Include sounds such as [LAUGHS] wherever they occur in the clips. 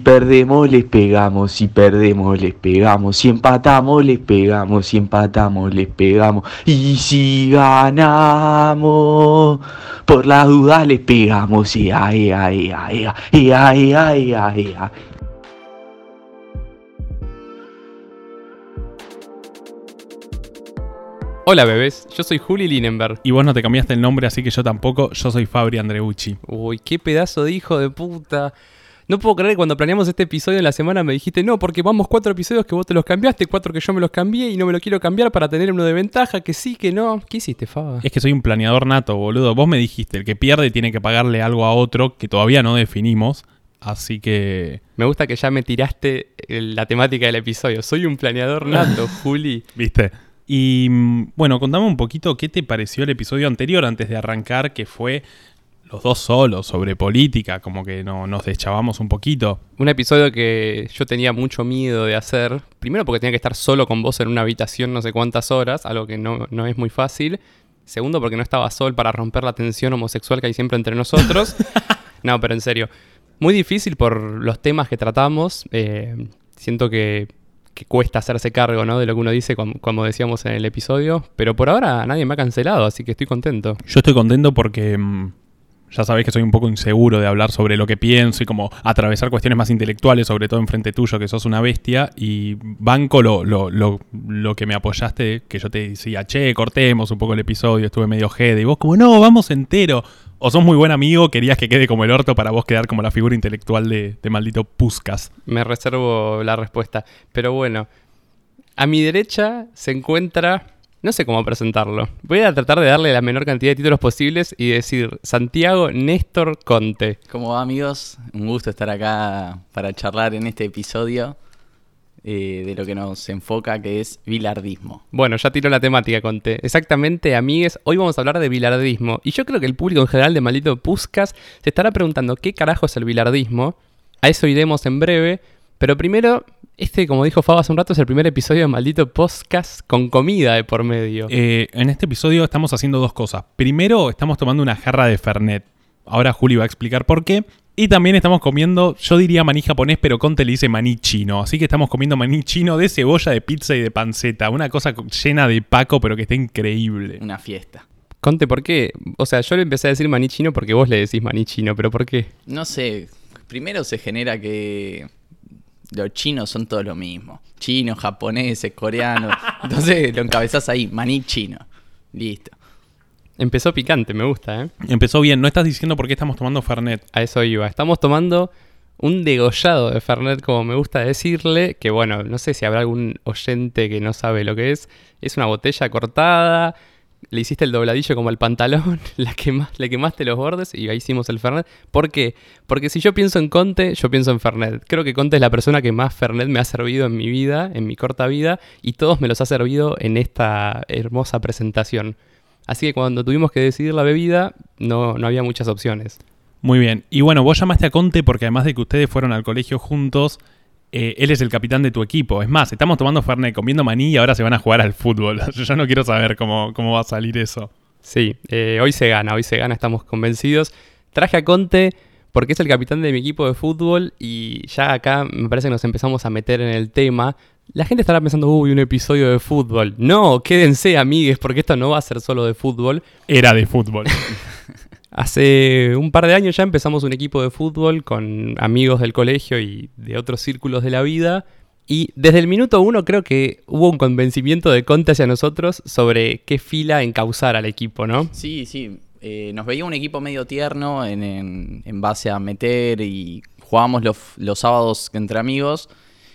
perdemos, les pegamos. Si perdemos, les pegamos. Si empatamos, les pegamos. Si empatamos, les pegamos. Y si ganamos, por la duda, les pegamos. Ea, ea, ea, ea, ea, ea, ea. Hola bebés, yo soy Juli Linenberg. Y vos no te cambiaste el nombre, así que yo tampoco. Yo soy Fabri Andreucci. Uy, qué pedazo de hijo de puta. No puedo creer que cuando planeamos este episodio en la semana me dijiste, no, porque vamos cuatro episodios que vos te los cambiaste, cuatro que yo me los cambié y no me lo quiero cambiar para tener uno de ventaja, que sí, que no. ¿Qué hiciste, Faba? Es que soy un planeador nato, boludo. Vos me dijiste, el que pierde tiene que pagarle algo a otro que todavía no definimos. Así que. Me gusta que ya me tiraste la temática del episodio. Soy un planeador [LAUGHS] nato, Juli. ¿Viste? Y mm, bueno, contame un poquito qué te pareció el episodio anterior antes de arrancar, que fue los dos solos sobre política, como que no, nos deschavamos un poquito. Un episodio que yo tenía mucho miedo de hacer, primero porque tenía que estar solo con vos en una habitación no sé cuántas horas, algo que no, no es muy fácil. Segundo porque no estaba sol para romper la tensión homosexual que hay siempre entre nosotros. [LAUGHS] no, pero en serio. Muy difícil por los temas que tratamos. Eh, siento que, que, cuesta hacerse cargo ¿no? de lo que uno dice, como, como, decíamos en el episodio. Pero por ahora nadie me ha cancelado, así que estoy contento. Yo estoy contento porque mm, ya sabéis que soy un poco inseguro de hablar sobre lo que pienso y como atravesar cuestiones más intelectuales, sobre todo en frente tuyo, que sos una bestia. Y banco lo, lo, lo, lo que me apoyaste, que yo te decía, che, cortemos un poco el episodio, estuve medio jede. Y vos como, no, vamos entero. O sos muy buen amigo, querías que quede como el orto para vos quedar como la figura intelectual de, de maldito Puscas. Me reservo la respuesta. Pero bueno, a mi derecha se encuentra no sé cómo presentarlo. Voy a tratar de darle la menor cantidad de títulos posibles y decir Santiago Néstor Conte. ¿Cómo va amigos? Un gusto estar acá para charlar en este episodio eh, de lo que nos enfoca, que es bilardismo. Bueno, ya tiró la temática, Conte. Exactamente, amigues, hoy vamos a hablar de bilardismo. Y yo creo que el público en general de Maldito Puscas se estará preguntando qué carajo es el bilardismo. A eso iremos en breve. Pero primero, este, como dijo Fabo hace un rato, es el primer episodio de Maldito Podcast con comida de por medio. Eh, en este episodio estamos haciendo dos cosas. Primero, estamos tomando una jarra de Fernet. Ahora Juli va a explicar por qué. Y también estamos comiendo, yo diría maní japonés, pero Conte le dice maní chino. Así que estamos comiendo maní chino de cebolla, de pizza y de panceta. Una cosa llena de paco, pero que está increíble. Una fiesta. Conte, ¿por qué? O sea, yo le empecé a decir maní chino porque vos le decís maní chino, pero ¿por qué? No sé. Primero se genera que los chinos son todo lo mismo. Chinos, japoneses, coreanos. [LAUGHS] Entonces lo encabezás ahí, maní chino. Listo. Empezó picante, me gusta, ¿eh? Empezó bien. No estás diciendo por qué estamos tomando Fernet. A eso iba. Estamos tomando un degollado de Fernet, como me gusta decirle, que bueno, no sé si habrá algún oyente que no sabe lo que es. Es una botella cortada, le hiciste el dobladillo como el pantalón, [LAUGHS] la le quemaste los bordes y ahí hicimos el Fernet. ¿Por qué? Porque si yo pienso en Conte, yo pienso en Fernet. Creo que Conte es la persona que más Fernet me ha servido en mi vida, en mi corta vida, y todos me los ha servido en esta hermosa presentación. Así que cuando tuvimos que decidir la bebida, no, no había muchas opciones. Muy bien. Y bueno, vos llamaste a Conte porque además de que ustedes fueron al colegio juntos, eh, él es el capitán de tu equipo. Es más, estamos tomando Fernet, comiendo maní y ahora se van a jugar al fútbol. [LAUGHS] Yo ya no quiero saber cómo, cómo va a salir eso. Sí, eh, hoy se gana, hoy se gana, estamos convencidos. Traje a Conte porque es el capitán de mi equipo de fútbol y ya acá me parece que nos empezamos a meter en el tema. La gente estará pensando, uy, un episodio de fútbol. No, quédense, amigues, porque esto no va a ser solo de fútbol. Era de fútbol. [LAUGHS] Hace un par de años ya empezamos un equipo de fútbol con amigos del colegio y de otros círculos de la vida. Y desde el minuto uno creo que hubo un convencimiento de Conte hacia nosotros sobre qué fila encauzar al equipo, ¿no? Sí, sí. Eh, nos veía un equipo medio tierno en, en, en base a meter y jugábamos los, los sábados entre amigos.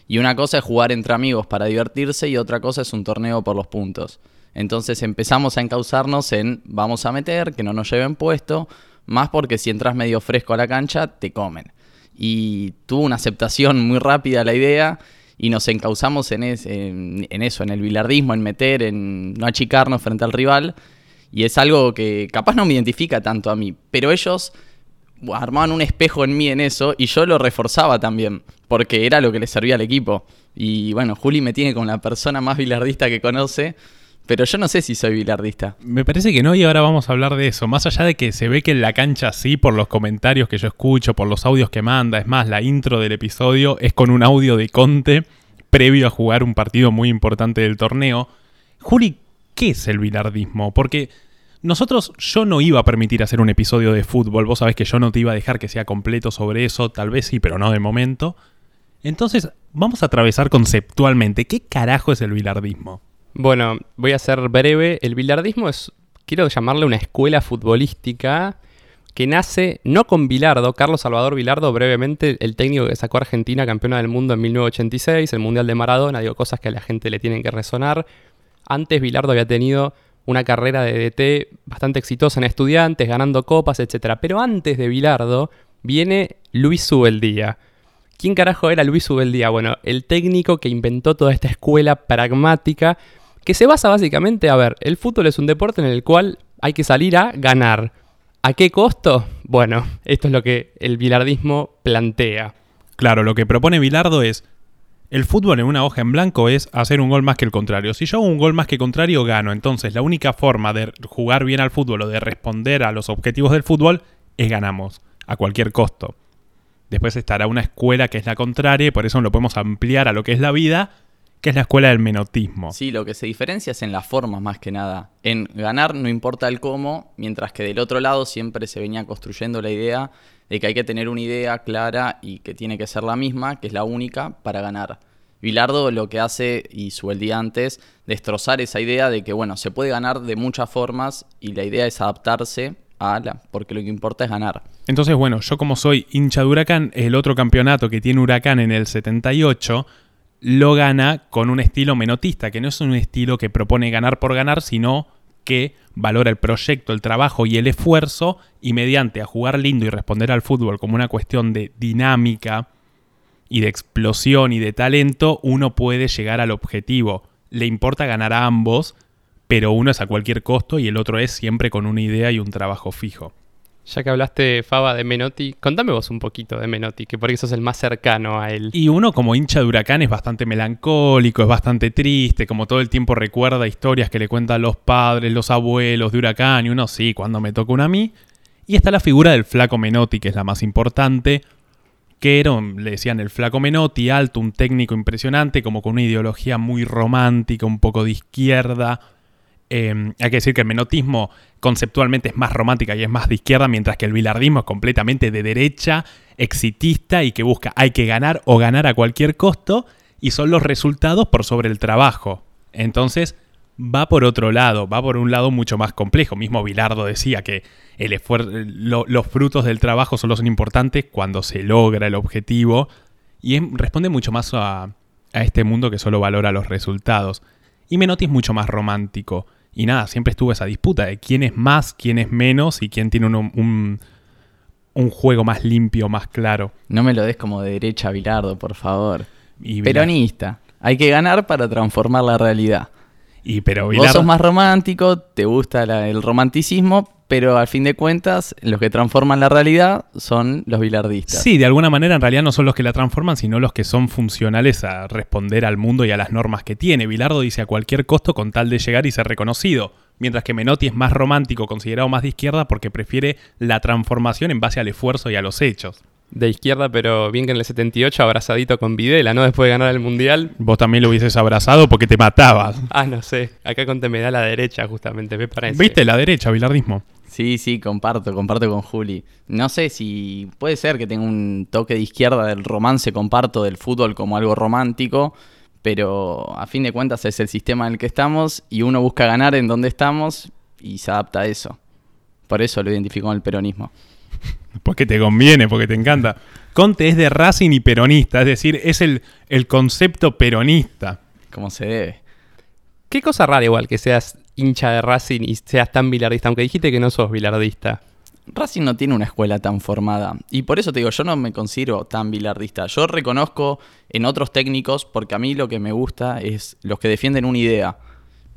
Y una cosa es jugar entre amigos para divertirse y otra cosa es un torneo por los puntos. Entonces empezamos a encauzarnos en vamos a meter, que no nos lleven puesto, más porque si entras medio fresco a la cancha, te comen. Y tuvo una aceptación muy rápida la idea y nos encauzamos en, es, en, en eso, en el bilardismo, en meter, en no achicarnos frente al rival. Y es algo que capaz no me identifica tanto a mí, pero ellos armaban un espejo en mí en eso y yo lo reforzaba también, porque era lo que le servía al equipo. Y bueno, Juli me tiene como la persona más bilardista que conoce, Pero yo no sé si soy bilardista. Me parece que no y ahora vamos a hablar de eso. Más allá de que se ve que en la cancha sí, por los comentarios que yo escucho, por los audios que manda. Es más, la intro del episodio es con un audio de Conte previo a jugar un partido muy importante del torneo. Juli, ¿qué es el bilardismo? Porque nosotros, yo no iba a permitir hacer un episodio de fútbol. Vos sabés que yo no te iba a dejar que sea completo sobre eso. Tal vez sí, pero no de momento. Entonces, vamos a atravesar conceptualmente. ¿Qué carajo es el bilardismo? Bueno, voy a ser breve. El bilardismo es, quiero llamarle una escuela futbolística que nace no con Bilardo, Carlos Salvador Bilardo, brevemente, el técnico que sacó a Argentina campeona del mundo en 1986, el Mundial de Maradona, digo cosas que a la gente le tienen que resonar. Antes Bilardo había tenido una carrera de DT bastante exitosa en estudiantes, ganando copas, etc. Pero antes de Bilardo viene Luis Subeldía. ¿Quién carajo era Luis Subeldía? Bueno, el técnico que inventó toda esta escuela pragmática que se basa básicamente, a ver, el fútbol es un deporte en el cual hay que salir a ganar. ¿A qué costo? Bueno, esto es lo que el bilardismo plantea. Claro, lo que propone Bilardo es, el fútbol en una hoja en blanco es hacer un gol más que el contrario. Si yo hago un gol más que contrario, gano. Entonces la única forma de jugar bien al fútbol o de responder a los objetivos del fútbol es ganamos, a cualquier costo. Después estará una escuela que es la contraria y por eso lo podemos ampliar a lo que es la vida, que es la escuela del menotismo. Sí, lo que se diferencia es en las formas más que nada. En ganar no importa el cómo, mientras que del otro lado siempre se venía construyendo la idea de que hay que tener una idea clara y que tiene que ser la misma, que es la única, para ganar. Bilardo lo que hace, y su el día antes, destrozar esa idea de que, bueno, se puede ganar de muchas formas y la idea es adaptarse a la, porque lo que importa es ganar. Entonces, bueno, yo como soy hincha de Huracán, el otro campeonato que tiene Huracán en el 78 lo gana con un estilo menotista, que no es un estilo que propone ganar por ganar, sino que valora el proyecto, el trabajo y el esfuerzo y mediante a jugar lindo y responder al fútbol como una cuestión de dinámica y de explosión y de talento, uno puede llegar al objetivo. Le importa ganar a ambos, pero uno es a cualquier costo y el otro es siempre con una idea y un trabajo fijo. Ya que hablaste, Faba, de Menotti, contame vos un poquito de Menotti, que por eso es el más cercano a él. Y uno como hincha de Huracán es bastante melancólico, es bastante triste, como todo el tiempo recuerda historias que le cuentan los padres, los abuelos de Huracán, y uno sí, cuando me toca una a mí. Y está la figura del flaco Menotti, que es la más importante, que era, le decían el flaco Menotti, alto, un técnico impresionante, como con una ideología muy romántica, un poco de izquierda, eh, hay que decir que el menotismo conceptualmente es más romántica y es más de izquierda, mientras que el bilardismo es completamente de derecha, exitista y que busca hay que ganar o ganar a cualquier costo y son los resultados por sobre el trabajo. Entonces va por otro lado, va por un lado mucho más complejo. Mismo Bilardo decía que los frutos del trabajo solo son importantes cuando se logra el objetivo y responde mucho más a, a este mundo que solo valora los resultados. Y Menotti es mucho más romántico. Y nada, siempre estuvo esa disputa de quién es más, quién es menos y quién tiene un, un, juego más limpio, más claro. No me lo des como de derecha, Bilardo, por favor. Peronista. Hay que ganar para transformar la realidad. Y pero Vos sos más romántico, te gusta el romanticismo, pero al fin de cuentas, los que transforman la realidad son los bilardistas. Sí, de alguna manera en realidad no son los que la transforman, sino los que son funcionales a responder al mundo y a las normas que tiene. Bilardo dice a cualquier costo con tal de llegar y ser reconocido, mientras que Menotti es más romántico, considerado más de izquierda, porque prefiere la transformación en base al esfuerzo y a los hechos de izquierda, pero bien que en el 78 abrazadito con Videla, ¿no? Después de ganar el Mundial. Vos también lo hubieses abrazado porque te matabas. Ah, no sé. Acá con me da la derecha, justamente, me parece. ¿Viste? La derecha, bilardismo. Sí, sí, comparto, comparto con Juli. No sé si puede ser que tenga un toque de izquierda del romance, comparto del fútbol como algo romántico, pero a fin de cuentas es el sistema en el que estamos y uno busca ganar en donde estamos y se adapta a eso. Por eso lo identifico con el peronismo. [LAUGHS] Porque te conviene, porque te encanta. Conte es de Racing y peronista, es decir, es el, el concepto peronista. Como se debe. Qué cosa rara igual que seas hincha de Racing y seas tan bilardista, aunque dijiste que no sos bilardista. Racing no tiene una escuela tan formada. Y por eso te digo, yo no me considero tan bilardista. Yo reconozco en otros técnicos, porque a mí lo que me gusta es los que defienden una idea.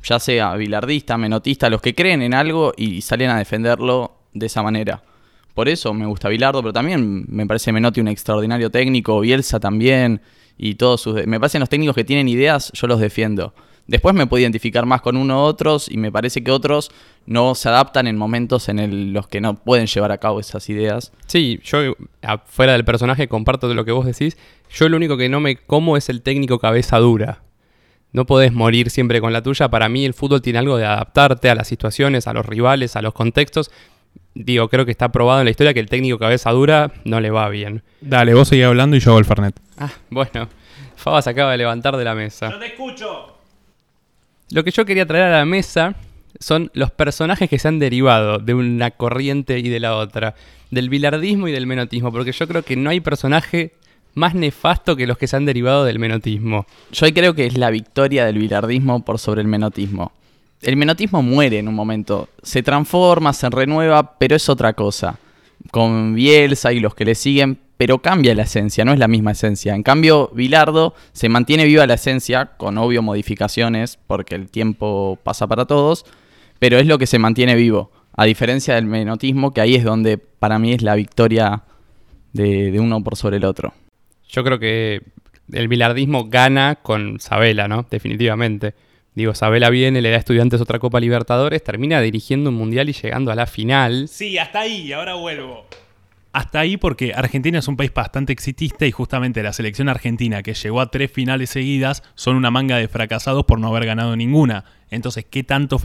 Ya sea bilardista, menotista, los que creen en algo y salen a defenderlo de esa manera. Por eso me gusta Bilardo, pero también me parece Menotti un extraordinario técnico, Bielsa también, y todos sus... Me parecen los técnicos que tienen ideas, yo los defiendo. Después me puedo identificar más con uno u otros y me parece que otros no se adaptan en momentos en el- los que no pueden llevar a cabo esas ideas. Sí, yo fuera del personaje comparto de lo que vos decís. Yo lo único que no me como es el técnico cabeza dura. No podés morir siempre con la tuya. Para mí el fútbol tiene algo de adaptarte a las situaciones, a los rivales, a los contextos. Digo, creo que está probado en la historia que el técnico cabeza dura no le va bien. Dale, vos seguís hablando y yo hago el Fernet. Ah, bueno. Faba se acaba de levantar de la mesa. te escucho! Lo que yo quería traer a la mesa son los personajes que se han derivado de una corriente y de la otra, del bilardismo y del menotismo, porque yo creo que no hay personaje más nefasto que los que se han derivado del menotismo. Yo creo que es la victoria del bilardismo por sobre el menotismo. El menotismo muere en un momento, se transforma, se renueva, pero es otra cosa. Con Bielsa y los que le siguen, pero cambia la esencia, no es la misma esencia. En cambio, Bilardo se mantiene viva la esencia, con obvio modificaciones, porque el tiempo pasa para todos, pero es lo que se mantiene vivo. A diferencia del menotismo, que ahí es donde para mí es la victoria de, de uno por sobre el otro. Yo creo que el bilardismo gana con Sabela, ¿no? Definitivamente. Digo, Sabela viene, le da a estudiantes otra Copa Libertadores, termina dirigiendo un mundial y llegando a la final. Sí, hasta ahí, ahora vuelvo. Hasta ahí porque Argentina es un país bastante exitista y justamente la selección argentina que llegó a tres finales seguidas son una manga de fracasados por no haber ganado ninguna. Entonces, ¿qué tanto,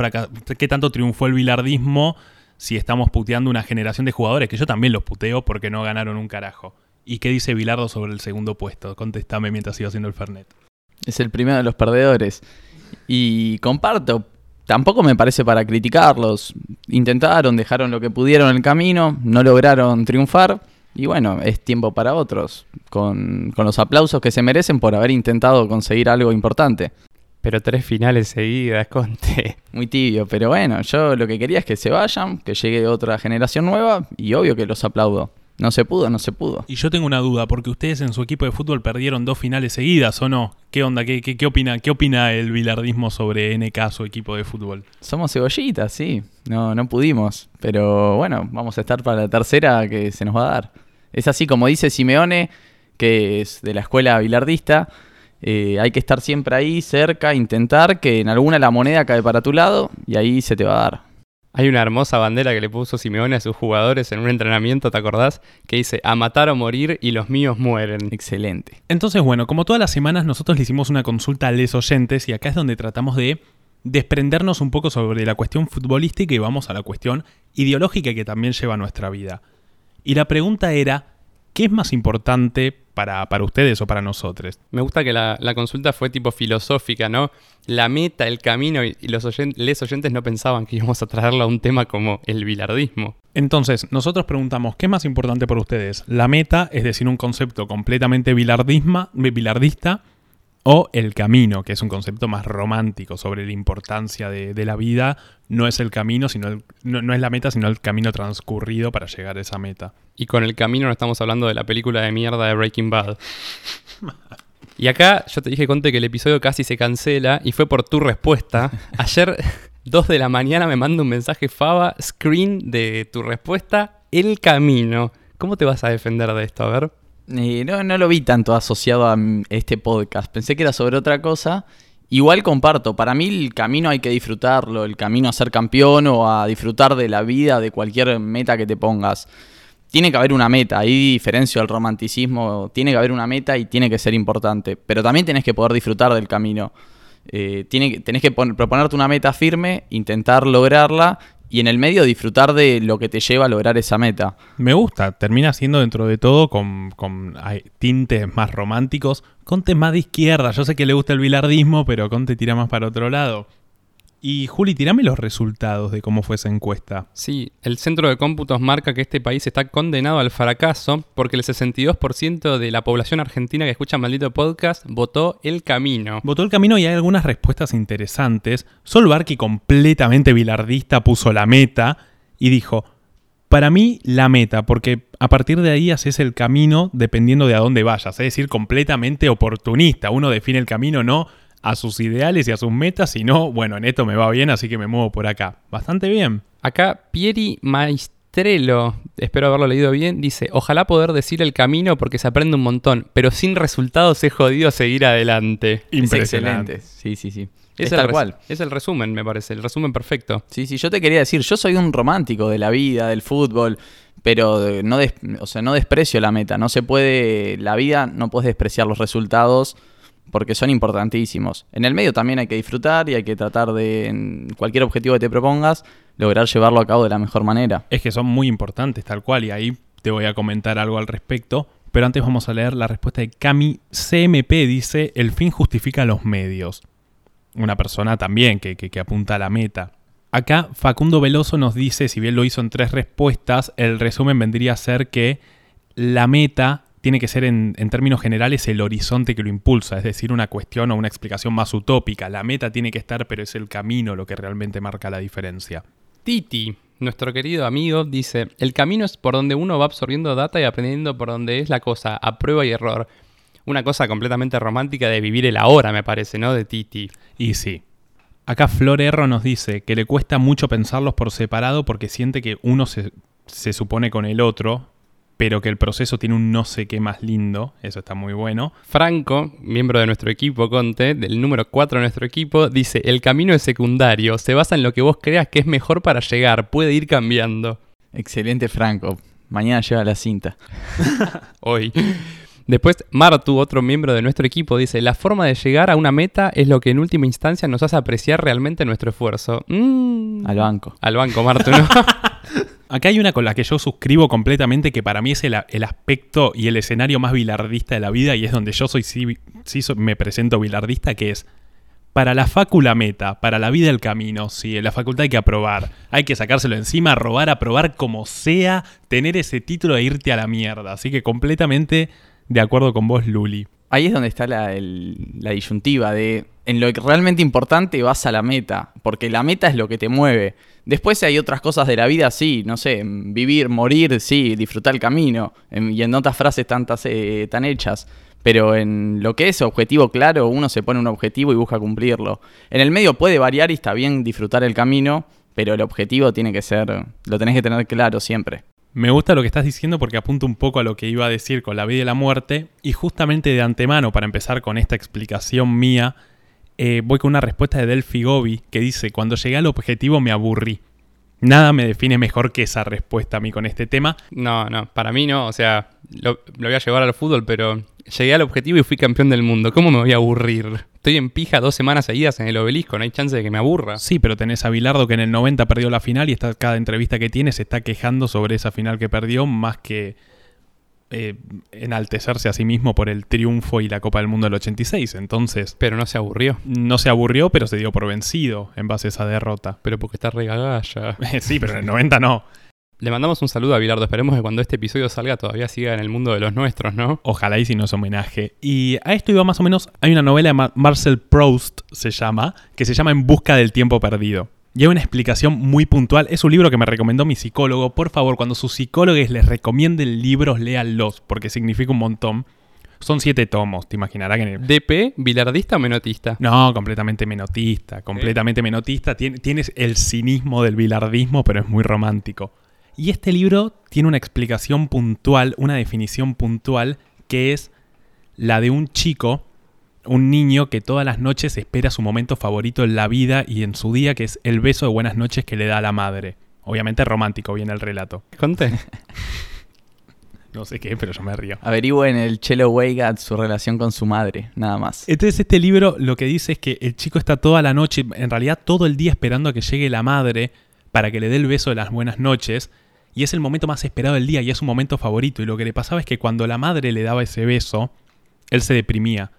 triunfó el bilardismo si estamos puteando una generación de jugadores que yo también los puteo porque no ganaron un carajo? ¿Y qué dice Bilardo sobre el segundo puesto? Contestame mientras sigo haciendo el Fernet. Es el primero de los perdedores. Y comparto, tampoco me parece para criticarlos. Intentaron, dejaron lo que pudieron en el camino, no lograron triunfar. Y bueno, es tiempo para otros, con, con los aplausos que se merecen por haber intentado conseguir algo importante. Pero tres finales seguidas, [LAUGHS] Conte. Muy tibio, pero bueno, yo lo que quería es que se vayan, que llegue otra generación nueva y obvio que los aplaudo. No se pudo, no se pudo. Y yo tengo una duda, porque ustedes en su equipo de fútbol perdieron dos finales seguidas, ¿o no? ¿Qué onda? ¿Qué, qué, qué opina, qué opina el bilardismo sobre NK, su equipo de fútbol? Somos cebollitas, sí. No, no pudimos. Pero bueno, vamos a estar para la tercera que se nos va a dar. Es así como dice Simeone, que es de la escuela bilardista. eh, hay que estar siempre ahí, cerca, intentar que en alguna la moneda cae para tu lado y ahí se te va a dar. Hay una hermosa bandera que le puso Simeone a sus jugadores en un entrenamiento, ¿te acordás? Que dice, a matar o morir y los míos mueren. Excelente. Entonces, bueno, como todas las semanas, nosotros le hicimos una consulta a les oyentes y acá es donde tratamos de desprendernos un poco sobre la cuestión futbolística y vamos a la cuestión ideológica que también lleva nuestra vida. Y la pregunta era, ¿qué es más importante para, para ustedes o para nosotros? Me gusta que la, la consulta fue tipo filosófica, ¿no? La meta, el camino y, los oyen- les oyentes no pensaban que íbamos a traerla a un tema como el bilardismo. Entonces, nosotros preguntamos, ¿qué es más importante para ustedes? ¿La meta, es decir, un concepto completamente bilardisma, bilardista, o el camino, que es un concepto más romántico sobre la importancia de, de la vida? No es el camino, sino el- no, no es la meta, sino el camino transcurrido para llegar a esa meta. Y con el camino no estamos hablando de la película de mierda de Breaking Bad. [LAUGHS] Y acá yo te dije, Conte, que el episodio casi se cancela y fue por tu respuesta. [LAUGHS] Ayer, 2 de la mañana, me manda un mensaje Faba, screen de tu respuesta, el camino. ¿Cómo te vas a defender de esto? A ver. Eh, no, no lo vi tanto asociado a mm, este podcast. Pensé que era sobre otra cosa. Igual comparto, para mí el camino hay que disfrutarlo, el camino a ser campeón o a disfrutar de la vida, de cualquier meta que te pongas. Tiene que haber una meta, ahí diferencio al romanticismo, tiene que haber una meta y tiene que ser importante, pero también tenés que poder disfrutar del camino. Eh, tiene tenés que pon- proponerte una meta firme, intentar lograrla y en el medio disfrutar de lo que te lleva a lograr esa meta. Me gusta, termina siendo dentro de todo con, con tintes más románticos. Conte más de izquierda, yo sé que le gusta el bilardismo, pero Conte tira más para otro lado. Y Juli, tirame los resultados de cómo fue esa encuesta. Sí, el Centro de Cómputos marca que este país está condenado al fracaso porque el 62% de la población argentina que escucha Maldito Podcast votó el camino. Votó el camino y hay algunas respuestas interesantes. Sol Barqui, completamente bilardista, puso la meta y dijo: Para mí, la meta, porque a partir de ahí haces el camino dependiendo de a dónde vayas. Es decir, completamente oportunista. Uno define el camino no a sus ideales y a sus metas, sino, bueno, en esto me va bien, así que me muevo por acá. Bastante bien. Acá Pieri Maestrello, espero haberlo leído bien, dice, ojalá poder decir el camino porque se aprende un montón, pero sin resultados es jodido seguir adelante. Es Impresionante. excelente, sí, sí, sí. Es el tal cual. Es el resumen, me parece, el resumen perfecto. Sí, sí, yo te quería decir, yo soy un romántico de la vida, del fútbol, pero no, des- o sea, no desprecio la meta. No se puede, la vida no puedes despreciar los resultados porque son importantísimos. En el medio también hay que disfrutar y hay que tratar de, en cualquier objetivo que te propongas, lograr llevarlo a cabo de la mejor manera. Es que son muy importantes, tal cual, y ahí te voy a comentar algo al respecto. Pero antes vamos a leer la respuesta de Cami CMP. Dice, el fin justifica los medios. Una persona también que, que- que apunta a la meta. Acá Facundo Veloso nos dice, si bien lo hizo en tres respuestas, el resumen vendría a ser que la meta tiene que ser en, en términos generales el horizonte que lo impulsa, es decir, una cuestión o una explicación más utópica. La meta tiene que estar, pero es el camino lo que realmente marca la diferencia. Titi, nuestro querido amigo, dice, el camino es por donde uno va absorbiendo data y aprendiendo por donde es la cosa, a prueba y error. Una cosa completamente romántica de vivir el ahora, me parece, ¿no? De Titi. Y sí. Acá Flor Erro nos dice que le cuesta mucho pensarlos por separado porque siente que uno se, se supone con el otro, pero que el proceso tiene un no sé qué más lindo. Eso está muy bueno. Franco, miembro de nuestro equipo Conte, del número 4 de nuestro equipo, dice, el camino es secundario, se basa en lo que vos creas que es mejor para llegar, puede ir cambiando. Excelente, Franco. Mañana lleva la cinta. [LAUGHS] Hoy. Después, Martu, otro miembro de nuestro equipo, dice, la forma de llegar a una meta es lo que en última instancia nos hace apreciar realmente nuestro esfuerzo. Mm. Al banco. Al banco, Martu, ¿no? [LAUGHS] Acá hay una con la que yo suscribo completamente que para mí es el, aspecto y el escenario más bilardista de la vida y es donde yo soy sí, sí me presento bilardista, que es para la facu la meta, para la vida el camino, sí, en la facultad hay que aprobar, hay que sacárselo encima, robar, aprobar como sea, tener ese título e irte a la mierda. Así que completamente de acuerdo con vos, Luli. Ahí es donde está la, disyuntiva de en lo realmente importante vas a la meta, porque la meta es lo que te mueve. Después hay otras cosas de la vida, sí, no sé, vivir, morir, sí, disfrutar el camino, en- y en otras frases tantas eh, tan hechas. Pero en lo que es objetivo claro, uno se pone un objetivo y busca cumplirlo. En el medio puede variar y está bien disfrutar el camino, pero el objetivo tiene que ser, lo tenés que tener claro siempre. Me gusta lo que estás diciendo porque apunta un poco a lo que iba a decir con la vida y la muerte. Y justamente de antemano, para empezar con esta explicación mía, eh, voy con una respuesta de Delphi Gobi que dice, cuando llegué al objetivo me aburrí. Nada me define mejor que esa respuesta a mí con este tema. No, no, para mí no, o sea, lo, lo voy a llevar al fútbol, pero llegué al objetivo y fui campeón del mundo. ¿Cómo me voy a aburrir? Estoy en pija dos semanas seguidas en el obelisco, no hay chance de que me aburra. Sí, pero tenés a Bilardo que en el 90 perdió la final y está, cada entrevista que tiene se está quejando sobre esa final que perdió más que eh, enaltecerse a sí mismo por el triunfo y la Copa del Mundo del 86. Entonces, Pero no se aburrió, no se aburrió, pero se dio por vencido en base a esa derrota. pero porque está regagalla. [LAUGHS] sí, pero en el 90 no. Le mandamos un saludo a Bilardo, esperemos que cuando este episodio salga todavía siga en el mundo de los nuestros, ¿no? Ojalá y si no es homenaje. Y a esto iba más o menos, hay una novela de Mar- Marcel Proust, se llama, que se llama En busca del tiempo perdido. Y hay una explicación muy puntual. Es un libro que me recomendó mi psicólogo. Por favor, cuando sus psicólogos les recomienden libros, léanlos, porque significa un montón. Son siete tomos, te imaginarás que... DP, bilardista o menotista. No, completamente menotista, completamente menotista. Tien- tienes el cinismo del bilardismo, pero es muy romántico. Y este libro tiene una explicación puntual, una definición puntual, que es la de un chico, un niño que todas las noches espera su momento favorito en la vida y en su día, que es el beso de buenas noches que le da a la madre. Obviamente romántico viene el relato. ¿Conté? [LAUGHS] No sé qué, pero yo me río. Averigüen el Chelo Weigat su relación con su madre, nada más. Entonces este libro lo que dice es que el chico está toda la noche, en realidad todo el día esperando a que llegue la madre para que le dé el beso de las buenas noches. Y es el momento más esperado del día y es su momento favorito. Y lo que le pasaba es que cuando la madre le daba ese beso, él se deprimía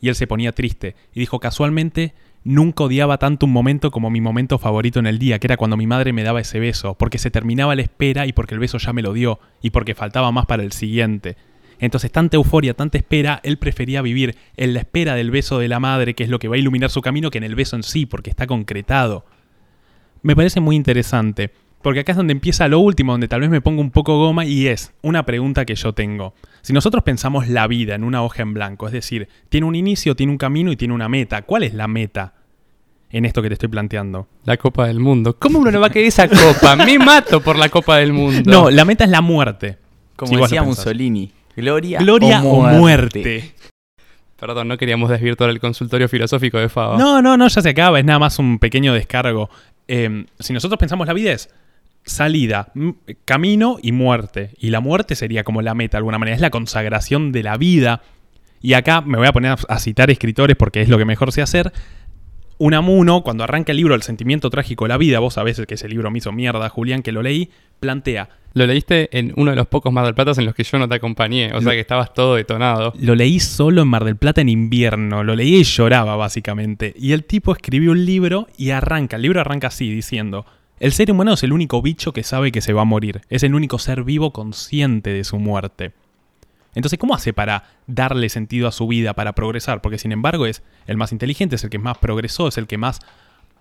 y él se ponía triste. Y dijo, casualmente, nunca odiaba tanto un momento como mi momento favorito en el día, que era cuando mi madre me daba ese beso, porque se terminaba la espera y porque el beso ya me lo dio y porque faltaba más para el siguiente. Entonces, tanta euforia, tanta espera, él prefería vivir en la espera del beso de la madre, que es lo que va a iluminar su camino, que en el beso en sí, porque está concretado. Me parece muy interesante, porque acá es donde empieza lo último, donde tal vez me pongo un poco goma, y es una pregunta que yo tengo. Si nosotros pensamos la vida en una hoja en blanco, es decir, tiene un inicio, tiene un camino y tiene una meta, ¿cuál es la meta en esto que te estoy planteando? La Copa del Mundo. ¿Cómo uno no va a querer esa [LAUGHS] copa? Me mato por la Copa del Mundo. No, la meta es la muerte. Como Si decía. Mussolini, gloria, Gloria o muerte. o muerte. Perdón, no queríamos desvirtuar el consultorio filosófico de Fava. No, no, no, ya se acaba, es nada más un pequeño descargo. Eh, si nosotros pensamos la vida es salida, camino y muerte. Y la muerte sería como la meta de alguna manera, es la consagración de la vida. Y acá me voy a poner a, citar escritores porque es lo que mejor sé hacer. Unamuno, cuando arranca el libro El sentimiento trágico de la vida, vos sabés que ese libro me hizo mierda, Julián, que lo leí, plantea, Lo leíste en uno de los pocos Mar del Platas en los que yo no te acompañé. O sea que estabas todo detonado. Lo leí solo en Mar del Plata en invierno, lo leí y lloraba básicamente. Y el tipo escribió un libro y arranca, el libro arranca así diciendo, el ser humano es el único bicho que sabe que se va a morir, es el único ser vivo consciente de su muerte. Entonces, ¿cómo hace para darle sentido a su vida, para progresar? Porque sin embargo es el más inteligente, es el que más progresó, es el que más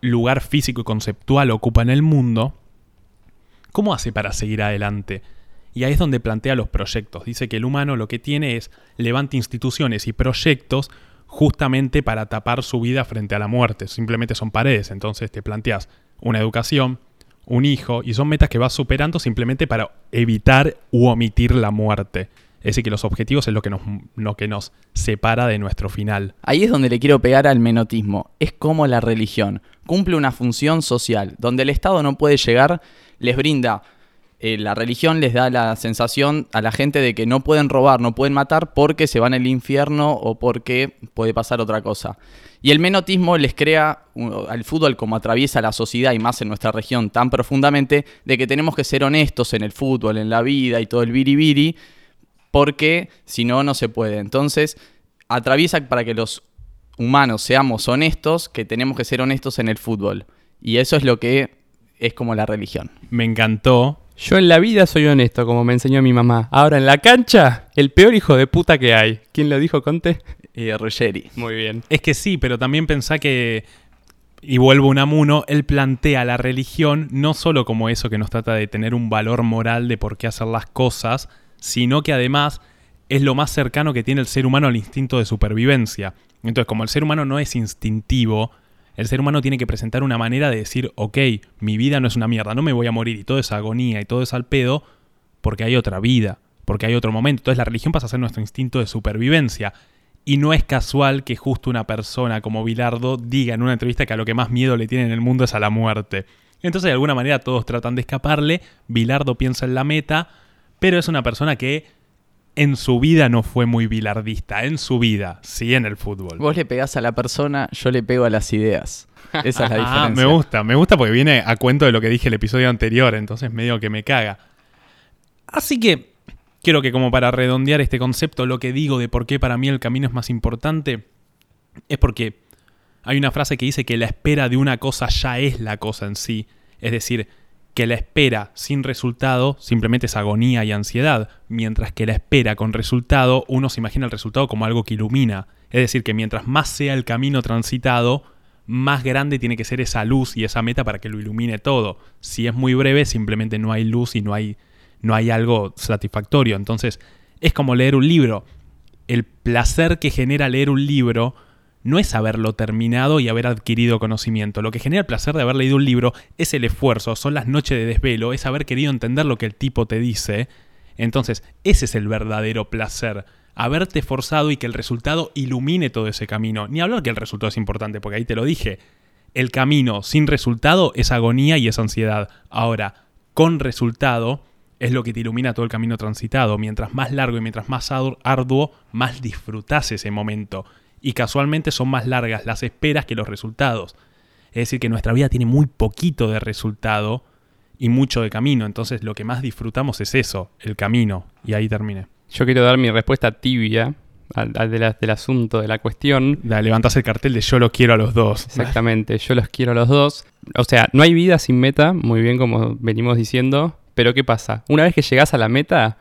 lugar físico y conceptual ocupa en el mundo. ¿Cómo hace para seguir adelante? Y ahí es donde plantea los proyectos. Dice que el humano lo que tiene es levanta instituciones y proyectos justamente para tapar su vida frente a la muerte. Simplemente son paredes. Entonces te planteas una educación, un hijo, y son metas que vas superando simplemente para evitar u omitir la muerte. Es decir, que los objetivos es lo que nos, lo que nos separa de nuestro final. Ahí es donde le quiero pegar al menotismo. Es como la religión. Cumple una función social. Donde el Estado no puede llegar, les brinda. Eh, la religión les da la sensación a la gente de que no pueden robar, no pueden matar porque se van al infierno o porque puede pasar otra cosa. Y el menotismo les crea al fútbol como atraviesa la sociedad y más en nuestra región tan profundamente de que tenemos que ser honestos en el fútbol, en la vida y todo el biribiri porque si no, no se puede. Entonces, atraviesa para que los humanos seamos honestos, que tenemos que ser honestos en el fútbol. Y eso es lo que es como la religión. Me encantó. Yo en la vida soy honesto, como me enseñó mi mamá. Ahora en la cancha, el peor hijo de puta que hay. ¿Quién lo dijo, Conte? Y Ruggeri. Muy bien. Es que sí, pero también pensá que, y vuelvo a Unamuno, él plantea la religión no solo como eso que nos trata de tener un valor moral de por qué hacer las cosas, sino que además es lo más cercano que tiene el ser humano al instinto de supervivencia. Entonces, como el ser humano no es instintivo, el ser humano tiene que presentar una manera de decir, ok, mi vida no es una mierda, no me voy a morir y todo es agonía y todo es al pedo, porque hay otra vida, porque hay otro momento. Entonces la religión pasa a ser nuestro instinto de supervivencia. Y no es casual que justo una persona como Bilardo diga en una entrevista que a lo que más miedo le tiene en el mundo es a la muerte. Entonces de alguna manera todos tratan de escaparle, Bilardo piensa en la meta, pero es una persona que en su vida no fue muy bilardista, en su vida, sí en el fútbol. Vos le pegás a la persona, yo le pego a las ideas. Esa es la [LAUGHS] Ah, diferencia. me gusta, me gusta porque viene a cuento de lo que dije el episodio anterior, entonces medio que me caga. Así que quiero que como para redondear este concepto, lo que digo de por qué para mí el camino es más importante, es porque hay una frase que dice que la espera de una cosa ya es la cosa en sí. Es decir, que la espera sin resultado simplemente es agonía y ansiedad, mientras que la espera con resultado uno se imagina el resultado como algo que ilumina. Es decir, que mientras más sea el camino transitado, más grande tiene que ser esa luz y esa meta para que lo ilumine todo. Si es muy breve, simplemente no hay luz y no hay, no hay algo satisfactorio. Entonces, es como leer un libro. El placer que genera leer un libro no es haberlo terminado y haber adquirido conocimiento. Lo que genera el placer de haber leído un libro es el esfuerzo, son las noches de desvelo, es haber querido entender lo que el tipo te dice. Entonces, ese es el verdadero placer. Haberte forzado y que el resultado ilumine todo ese camino. Ni hablar que el resultado es importante, porque ahí te lo dije. El camino sin resultado es agonía y es ansiedad. Ahora, con resultado es lo que te ilumina todo el camino transitado. Mientras más largo y mientras más arduo, más disfrutás ese momento y casualmente son más largas las esperas que los resultados. Es decir, que nuestra vida tiene muy poquito de resultado y mucho de camino. Entonces lo que más disfrutamos es eso, el camino. Y ahí terminé. Yo quiero dar mi respuesta tibia al, al de la- del asunto, de la cuestión. Da, levantás el cartel de yo lo quiero a los dos. Exactamente, yo los quiero a los dos. O sea, no hay vida sin meta, muy bien como venimos diciendo, pero ¿qué pasa? Una vez que llegás a la meta,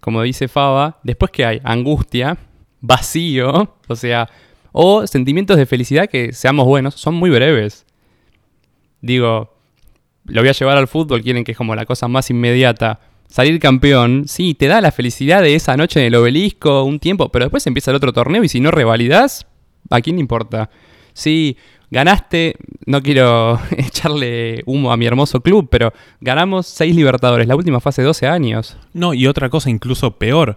como dice Faba, después que hay angustia, vacío, o sea, o sentimientos de felicidad que seamos buenos, son muy breves. Digo, lo voy a llevar al fútbol, quieren que es como la cosa más inmediata. Salir campeón, sí, te da la felicidad de esa noche en el obelisco, un tiempo, pero después empieza el otro torneo y si no revalidás, ¿a quién le importa? Sí, ganaste, no quiero [LAUGHS] echarle humo a mi hermoso club, pero ganamos seis Libertadores, la última fue hace 12 años. No, y otra cosa incluso peor.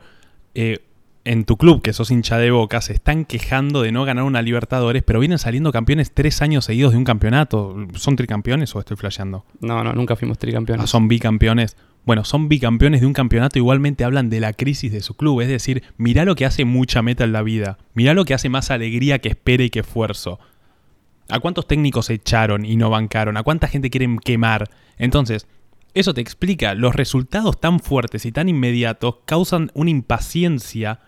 eh, en tu club, que sos hincha de boca, se están quejando de no ganar una Libertadores, pero vienen saliendo campeones tres años seguidos de un campeonato. ¿Son tricampeones o estoy flasheando? No, no, nunca fuimos tricampeones. Ah, son bicampeones. Bueno, son bicampeones de un campeonato, igualmente hablan de la crisis de su club. Es decir, mirá lo que hace mucha meta en la vida. Mirá lo que hace más alegría que espera y que esfuerzo. ¿A cuántos técnicos echaron y no bancaron? ¿A cuánta gente quieren quemar? Entonces, eso te explica, los resultados tan fuertes y tan inmediatos causan una impaciencia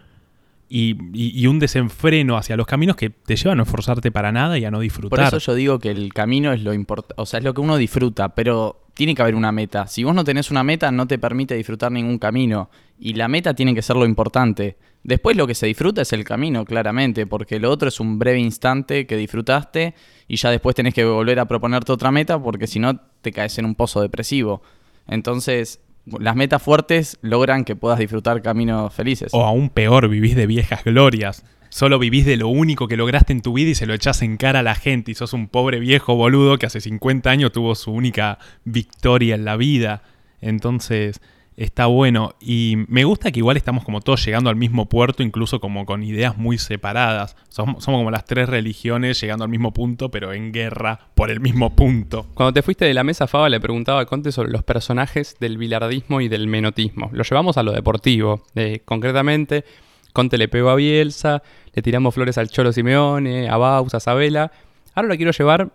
y, un desenfreno hacia los caminos que te llevan a no esforzarte para nada y a no Por disfrutar. eso yo digo que el camino es lo importante, o sea, es lo que uno disfruta, pero tiene que haber una meta. Si vos no tenés una meta, no te permite disfrutar ningún camino. Y la meta tiene que ser lo importante. Después lo que se disfruta es el camino, claramente, porque lo otro es un breve instante que disfrutaste y ya después tenés que volver a proponerte otra meta porque si no te caes en un pozo depresivo. Entonces, las metas fuertes logran que puedas disfrutar caminos felices. O aún peor, vivís de viejas glorias. Solo vivís de lo único que lograste en tu vida y se lo echás en cara a la gente. Y sos un pobre viejo boludo que hace 50 años tuvo su única victoria en la vida. Entonces, está bueno. Y me gusta que igual estamos como todos llegando al mismo puerto, incluso como con ideas muy separadas. Somos, como las tres religiones llegando al mismo punto, pero en guerra por el mismo punto. Cuando te fuiste de la mesa, Faba le preguntaba a Conte sobre los personajes del bilardismo y del menotismo. Lo llevamos a lo deportivo. Eh, concretamente, Conte le pegó a Bielsa, le tiramos flores al Cholo Simeone, a Baus, a Sabela. Ahora lo quiero llevar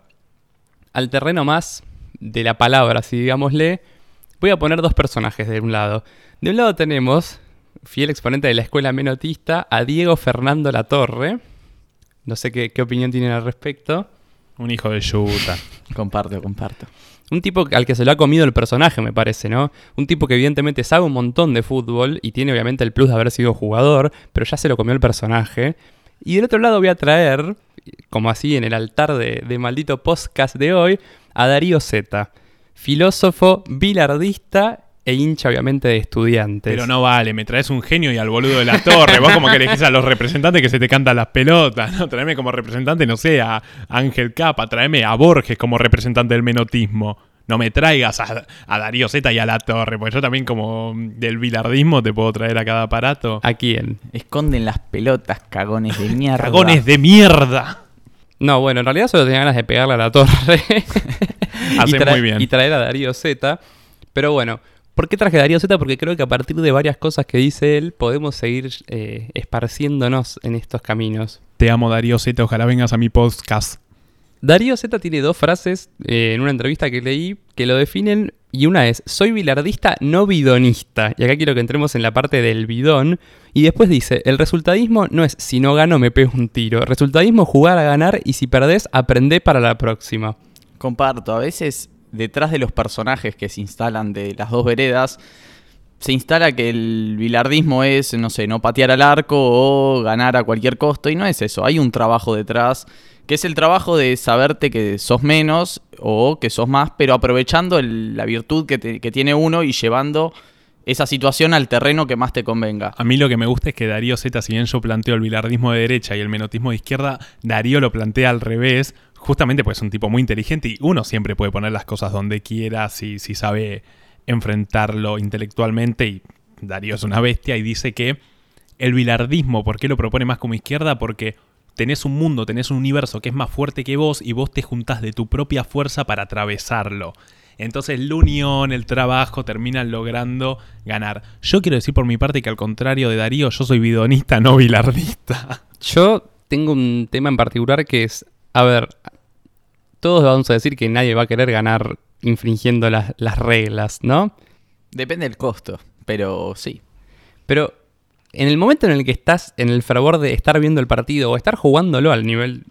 al terreno más de la palabra, si digámosle. Voy a poner dos personajes de un lado. De un lado tenemos, fiel exponente de la escuela menotista, a Diego Fernando Latorre. No sé qué, qué opinión tienen al respecto. Un hijo de yuta. [LAUGHS] Comparto, comparto. Un tipo al que se lo ha comido el personaje, me parece, ¿no? Un tipo que evidentemente sabe un montón de fútbol y tiene obviamente el plus de haber sido jugador, pero ya se lo comió el personaje. Y del otro lado voy a traer, como así en el altar de, de maldito podcast de hoy, a Darío Zeta, filósofo, bilardista e hincha obviamente de estudiantes. Pero no vale, me traes un genio y al boludo de la torre. Vos como que elegís a los representantes que se te cantan las pelotas, ¿no? Traeme como representante, no sé, a Ángel Capa, traeme a Borges como representante del menotismo. No me traigas a, a Darío Zeta y a la torre, porque yo también como del bilardismo te puedo traer a cada aparato. ¿A quién? Esconden las pelotas, cagones de mierda. ¡Dragones de mierda! No, bueno, en realidad solo tenía ganas de pegarle a la torre. [LAUGHS] [LAUGHS] Hace y, muy bien. y traer a Darío Z. Pero bueno, ¿por qué traje a Darío Z? Porque creo que a partir de varias cosas que dice él, podemos seguir eh, esparciéndonos en estos caminos. Te amo Darío Zeta, ojalá vengas a mi podcast. Darío Z tiene dos frases eh, en una entrevista que leí que lo definen. Y una es, soy bilardista no bidonista. Y acá quiero que entremos en la parte del bidón. Y después dice, el resultadismo no es si no gano me pego un tiro. Resultadismo es jugar a ganar y si perdés aprendé para la próxima. Comparto, a veces detrás de los personajes que se instalan de las dos veredas, se instala que el bilardismo es, no sé, no patear al arco o ganar a cualquier costo, y no es eso, hay un trabajo detrás, que es el trabajo de saberte que sos menos o que sos más, pero aprovechando la virtud que, tiene uno y llevando esa situación al terreno que más te convenga. A mí lo que me gusta es que Darío Z, si bien yo planteo el bilardismo de derecha y el menotismo de izquierda, Darío lo plantea al revés, justamente porque es un tipo muy inteligente y uno siempre puede poner las cosas donde quiera si, si sabe enfrentarlo intelectualmente y Darío es una bestia y dice que el bilardismo, ¿por qué lo propone más como izquierda? Porque tenés un mundo, tenés un universo que es más fuerte que vos y vos te juntás de tu propia fuerza para atravesarlo. Entonces la unión, el trabajo terminan logrando ganar. Yo quiero decir por mi parte que al contrario de Darío, yo soy bidonista, no bilardista. Yo tengo un tema en particular que es, a ver, todos vamos a decir que nadie va a querer ganar infringiendo las, las reglas, ¿no? Depende del costo, pero sí. Pero en el momento en el que estás en el fervor de estar viendo el partido o estar jugándolo al nivel,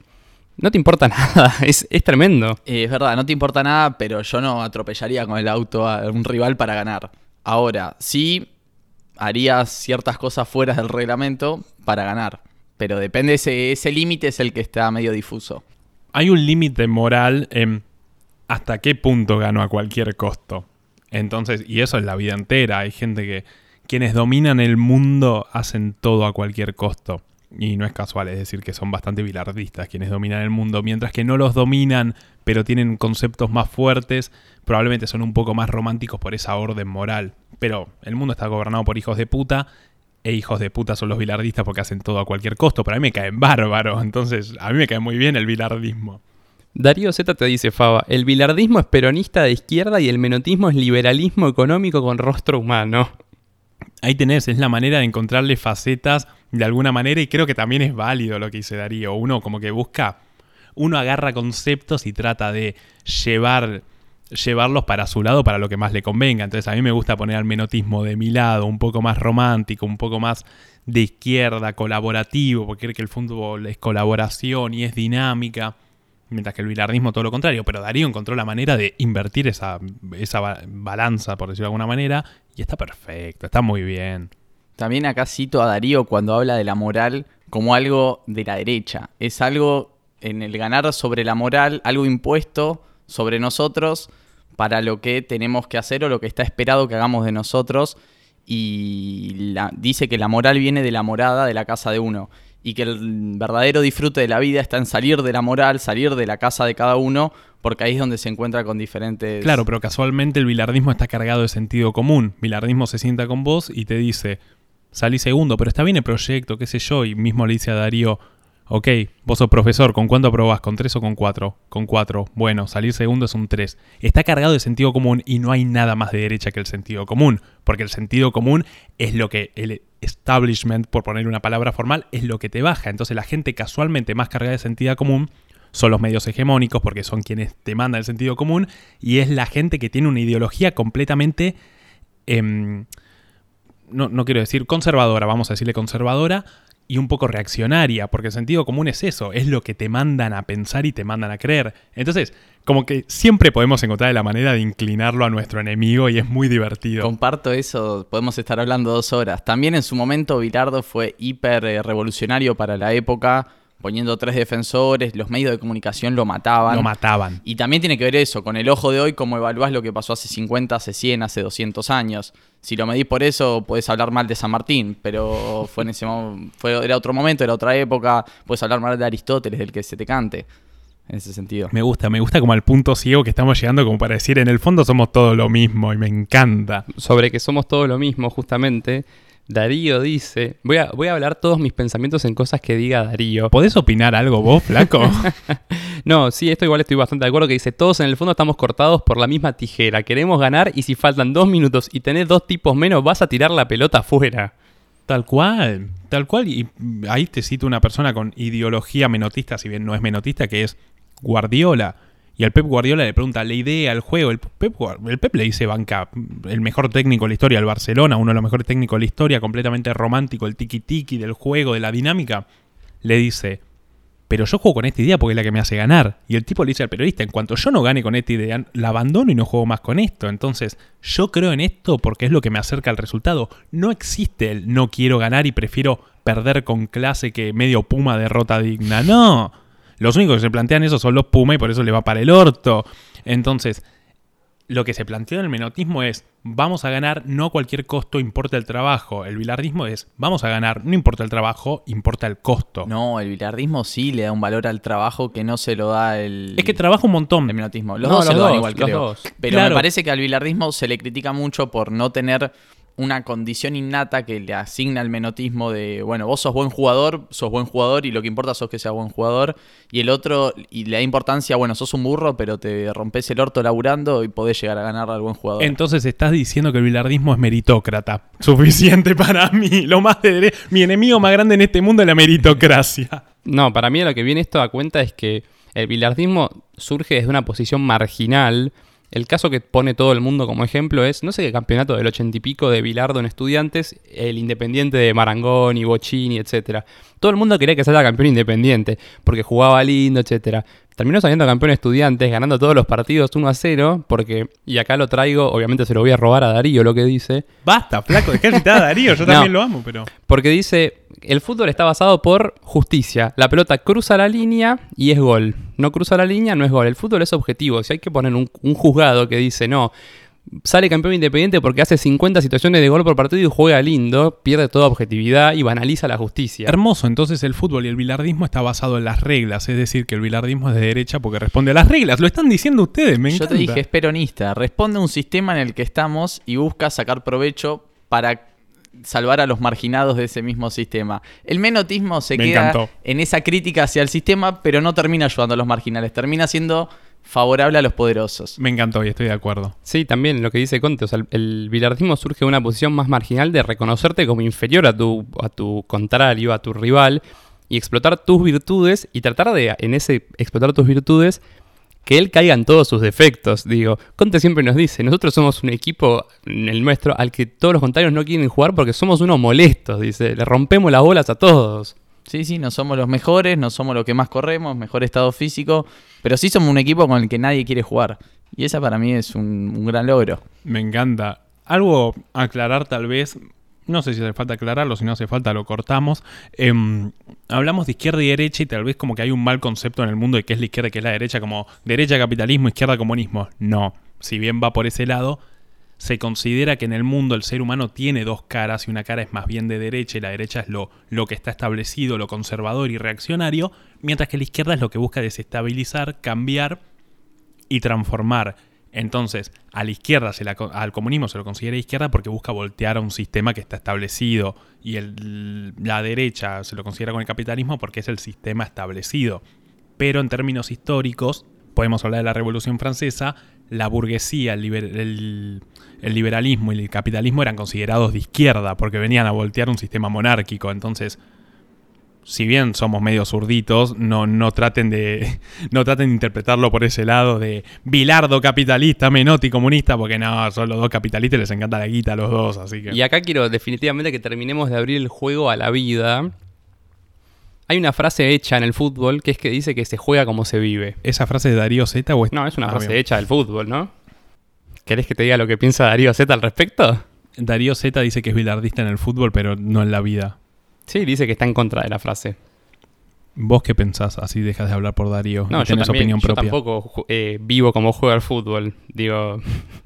no te importa [LAUGHS] nada, es, es tremendo. Eh, es verdad, no te importa nada, pero yo no atropellaría con el auto a un rival para ganar. Ahora, sí harías ciertas cosas fuera del reglamento para ganar. Pero depende, ese, ese límite es el que está medio difuso. Hay un límite moral en hasta qué punto gano a cualquier costo. Entonces, y eso es la vida entera. Hay gente que quienes dominan el mundo hacen todo a cualquier costo. Y no es casual, es decir, que son bastante bilardistas quienes dominan el mundo, mientras que no los dominan, pero tienen conceptos más fuertes, probablemente son un poco más románticos por esa orden moral. Pero el mundo está gobernado por hijos de puta, e hijos de puta son los bilardistas porque hacen todo a cualquier costo, pero a mí me caen bárbaro, entonces a mí me cae muy bien el bilardismo. Darío Z te dice, Faba, el bilardismo es peronista de izquierda y el menotismo es liberalismo económico con rostro humano. Ahí tenés, es la manera de encontrarle facetas de alguna manera y creo que también es válido lo que dice Darío. Uno como que busca, uno agarra conceptos y trata de llevar, llevarlos para su lado, para lo que más le convenga. Entonces a mí me gusta poner al menotismo de mi lado, un poco más romántico, un poco más de izquierda, colaborativo, porque creo que el fútbol es colaboración y es dinámica. Mientras que el bilardismo todo lo contrario, pero Darío encontró la manera de invertir esa, esa ba- balanza, por decirlo de alguna manera, y está perfecto, está muy bien. También acá cito a Darío cuando habla de la moral como algo de la derecha. Es algo en el ganar sobre la moral, algo impuesto sobre nosotros para lo que tenemos que hacer o lo que está esperado que hagamos de nosotros. Y la- dice que la moral viene de la morada de la casa de uno. Y que el verdadero disfrute de la vida está en salir de la moral, salir de la casa de cada uno, porque ahí es donde se encuentra con diferentes... Claro, pero casualmente el bilardismo está cargado de sentido común. Bilardismo se sienta con vos y te dice, salí segundo, pero está bien el proyecto, qué sé yo, y mismo le dice a Darío, ok, vos sos profesor, ¿con cuánto aprobás? ¿Con tres o con cuatro? Con cuatro. Bueno, salir segundo es un tres. Está cargado de sentido común y no hay nada más de derecha que el sentido común, porque el sentido común es lo que el establishment, por poner una palabra formal, es lo que te baja. Entonces la gente casualmente más cargada de sentido común son los medios hegemónicos porque son quienes te mandan el sentido común y es la gente que tiene una ideología completamente, em, no, no quiero decir conservadora, vamos a decirle conservadora y un poco reaccionaria, porque el sentido común es eso, es lo que te mandan a pensar y te mandan a creer. Entonces, como que siempre podemos encontrar la manera de inclinarlo a nuestro enemigo y es muy divertido. Comparto eso, podemos estar hablando dos horas. También en su momento Bilardo fue hiper eh, revolucionario para la época, poniendo tres defensores, los medios de comunicación lo mataban. Lo mataban. y también tiene que ver eso, con el ojo de hoy, cómo evaluás lo que pasó hace 50, hace 100, hace 200 años. Si lo medís por eso, puedes hablar mal de San Martín, pero fue en ese fue, era otro momento, era otra época. Puedes hablar mal de Aristóteles, del que se te cante, en ese sentido. Me gusta, me gusta como al punto ciego que estamos llegando como para decir, en el fondo somos todo lo mismo y me encanta. Sobre que somos todo lo mismo, justamente, Darío dice, voy a, voy a hablar todos mis pensamientos en cosas que diga Darío. [LAUGHS] ¿Podés opinar algo vos, flaco? [LAUGHS] No, sí, esto igual estoy bastante de acuerdo que dice, todos en el fondo estamos cortados por la misma tijera, queremos ganar y si faltan dos minutos y tenés dos tipos menos, vas a tirar la pelota afuera. Tal cual, tal cual. Y ahí te cito una persona con ideología menotista, si bien no es menotista, que es Guardiola. Y al Pep Guardiola le pregunta la idea, el juego. El Pep, el Pep le dice banca, el mejor técnico de la historia, el Barcelona, uno de los mejores técnicos de la historia, completamente romántico, el tiki-tiki del juego, de la dinámica. Le dice, pero yo juego con esta idea porque es la que me hace ganar. Y el tipo le dice al periodista, en cuanto yo no gane con esta idea, la abandono y no juego más con esto. Entonces, yo creo en esto porque es lo que me acerca al resultado. No existe el no quiero ganar y prefiero perder con clase que medio Puma derrota digna. No. Los únicos que se plantean eso son los Puma y por eso le va para el orto. Entonces, lo que se plantea en el menotismo es, vamos a ganar, no a cualquier costo importa el trabajo. El bilardismo es, vamos a ganar, no importa el trabajo, importa el costo. No, el bilardismo sí le da un valor al trabajo que no se lo da el... Es que trabaja un montón. el menotismo. Los No, dos se lo dan igual, los creo. dos. Pero Claro. me parece que al bilardismo se le critica mucho por no tener una condición innata que le asigna el menotismo de, bueno, vos sos buen jugador, sos buen jugador y lo que importa sos que seas buen jugador. Y el otro, y le da importancia, bueno, sos un burro, pero te rompes el orto laburando y podés llegar a ganar al buen jugador. Entonces estás diciendo que el bilardismo es meritócrata. [LAUGHS] Suficiente para mí. Lo más de dere- Mi enemigo más grande en este mundo es la meritocracia. [LAUGHS] No, para mí lo que viene esto a cuenta es que el bilardismo surge desde una posición marginal. El caso que pone todo el mundo como ejemplo es, no sé qué campeonato del ochenta y pico de Bilardo en estudiantes, el independiente de Marangoni, Bocini, etcétera. Todo el mundo quería que salga campeón independiente, porque jugaba lindo, etcétera. Terminó saliendo campeón estudiantes, ganando todos los partidos 1 a 0, porque, y acá lo traigo, obviamente se lo voy a robar a Darío lo que dice, Basta, flaco, dejá de citar a Darío. Yo [LAUGHS] No. también lo amo, pero. porque dice, el fútbol está basado por justicia. La pelota cruza la línea y es gol. No cruza la línea, no es gol. El fútbol es objetivo. Si hay que poner un, un juzgado que dice, no, sale campeón independiente porque hace 50 situaciones de gol por partido y juega lindo, pierde toda objetividad y banaliza la justicia. Hermoso, entonces el fútbol y el bilardismo está basado en las reglas, es decir, que el bilardismo es de derecha porque responde a las reglas. Lo están diciendo ustedes, me Yo encanta. te dije, es peronista. Responde a un sistema en el que estamos y busca sacar provecho para salvar a los marginados de ese mismo sistema. El menotismo se Me queda encantó. en esa crítica hacia el sistema, pero no termina ayudando a los marginales, termina siendo favorable a los poderosos. Me encantó y estoy de acuerdo. Sí, también lo que dice Conte, o sea, el, el bilardismo surge de una posición más marginal de reconocerte como inferior a tu, a tu contrario, a tu rival, y explotar tus virtudes y tratar de, en ese explotar tus virtudes, que él caiga en todos sus defectos. Digo, Conte siempre nos dice, nosotros somos un equipo, en el nuestro, al que todos los contrarios no quieren jugar porque somos unos molestos, dice, le rompemos las bolas a todos. Sí, sí, no somos los mejores, no somos los que más corremos, mejor estado físico, pero sí somos un equipo con el que nadie quiere jugar. Y esa para mí es un, gran logro. Me encanta. Algo aclarar tal vez, no sé si hace falta aclararlo, si no hace falta lo cortamos. Em, hablamos de izquierda y derecha y tal vez como que hay un mal concepto en el mundo de qué es la izquierda y qué es la derecha, como derecha capitalismo, izquierda comunismo. No, si bien va por ese lado, se considera que en el mundo el ser humano tiene dos caras y una cara es más bien de derecha y la derecha es lo, lo que está establecido, lo conservador y reaccionario, mientras que la izquierda es lo que busca desestabilizar, cambiar y transformar. Entonces, a la izquierda, se la al comunismo se lo considera izquierda porque busca voltear a un sistema que está establecido. Y la derecha se lo considera con el capitalismo porque es el sistema establecido. Pero en términos históricos, podemos hablar de la Revolución Francesa, la burguesía, el, el liberalismo y el capitalismo eran considerados de izquierda porque venían a voltear un sistema monárquico. Entonces, si bien somos medio zurditos, no, no, traten de, [LAUGHS] no traten de interpretarlo por ese lado de Bilardo capitalista, Menotti comunista, porque no, son los dos capitalistas y les encanta la guita a los dos, así que... Y acá quiero definitivamente que terminemos de abrir el juego a la vida. Hay una frase hecha en el fútbol que es que dice que se juega como se vive. ¿Esa frase de Darío Z o es- No, es una Ah, frase bien. hecha del fútbol, ¿no? ¿Querés que te diga lo que piensa Darío Z al respecto? Darío Z dice que es bilardista en el fútbol, pero no en la vida. Sí, dice que está en contra de la frase. ¿Vos qué pensás? Así dejas de hablar por Darío. No, y yo, tenés también, opinión yo propia. tampoco ju- eh, vivo como juega al fútbol. Digo, [LAUGHS]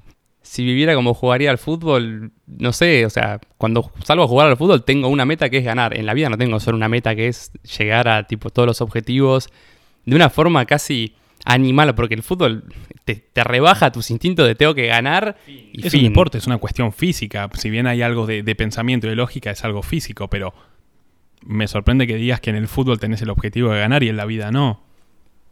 si viviera como jugaría al fútbol, no sé, o sea, cuando salgo a jugar al fútbol tengo una meta que es ganar. En la vida no tengo solo una meta que es llegar a tipo todos los objetivos de una forma casi animal, porque el fútbol te, te rebaja tus instintos de tengo que ganar y Es fin. un deporte, es una cuestión física. Si bien hay algo de, de pensamiento y de lógica, es algo físico, pero me sorprende que digas que en el fútbol tenés el objetivo de ganar y en la vida no.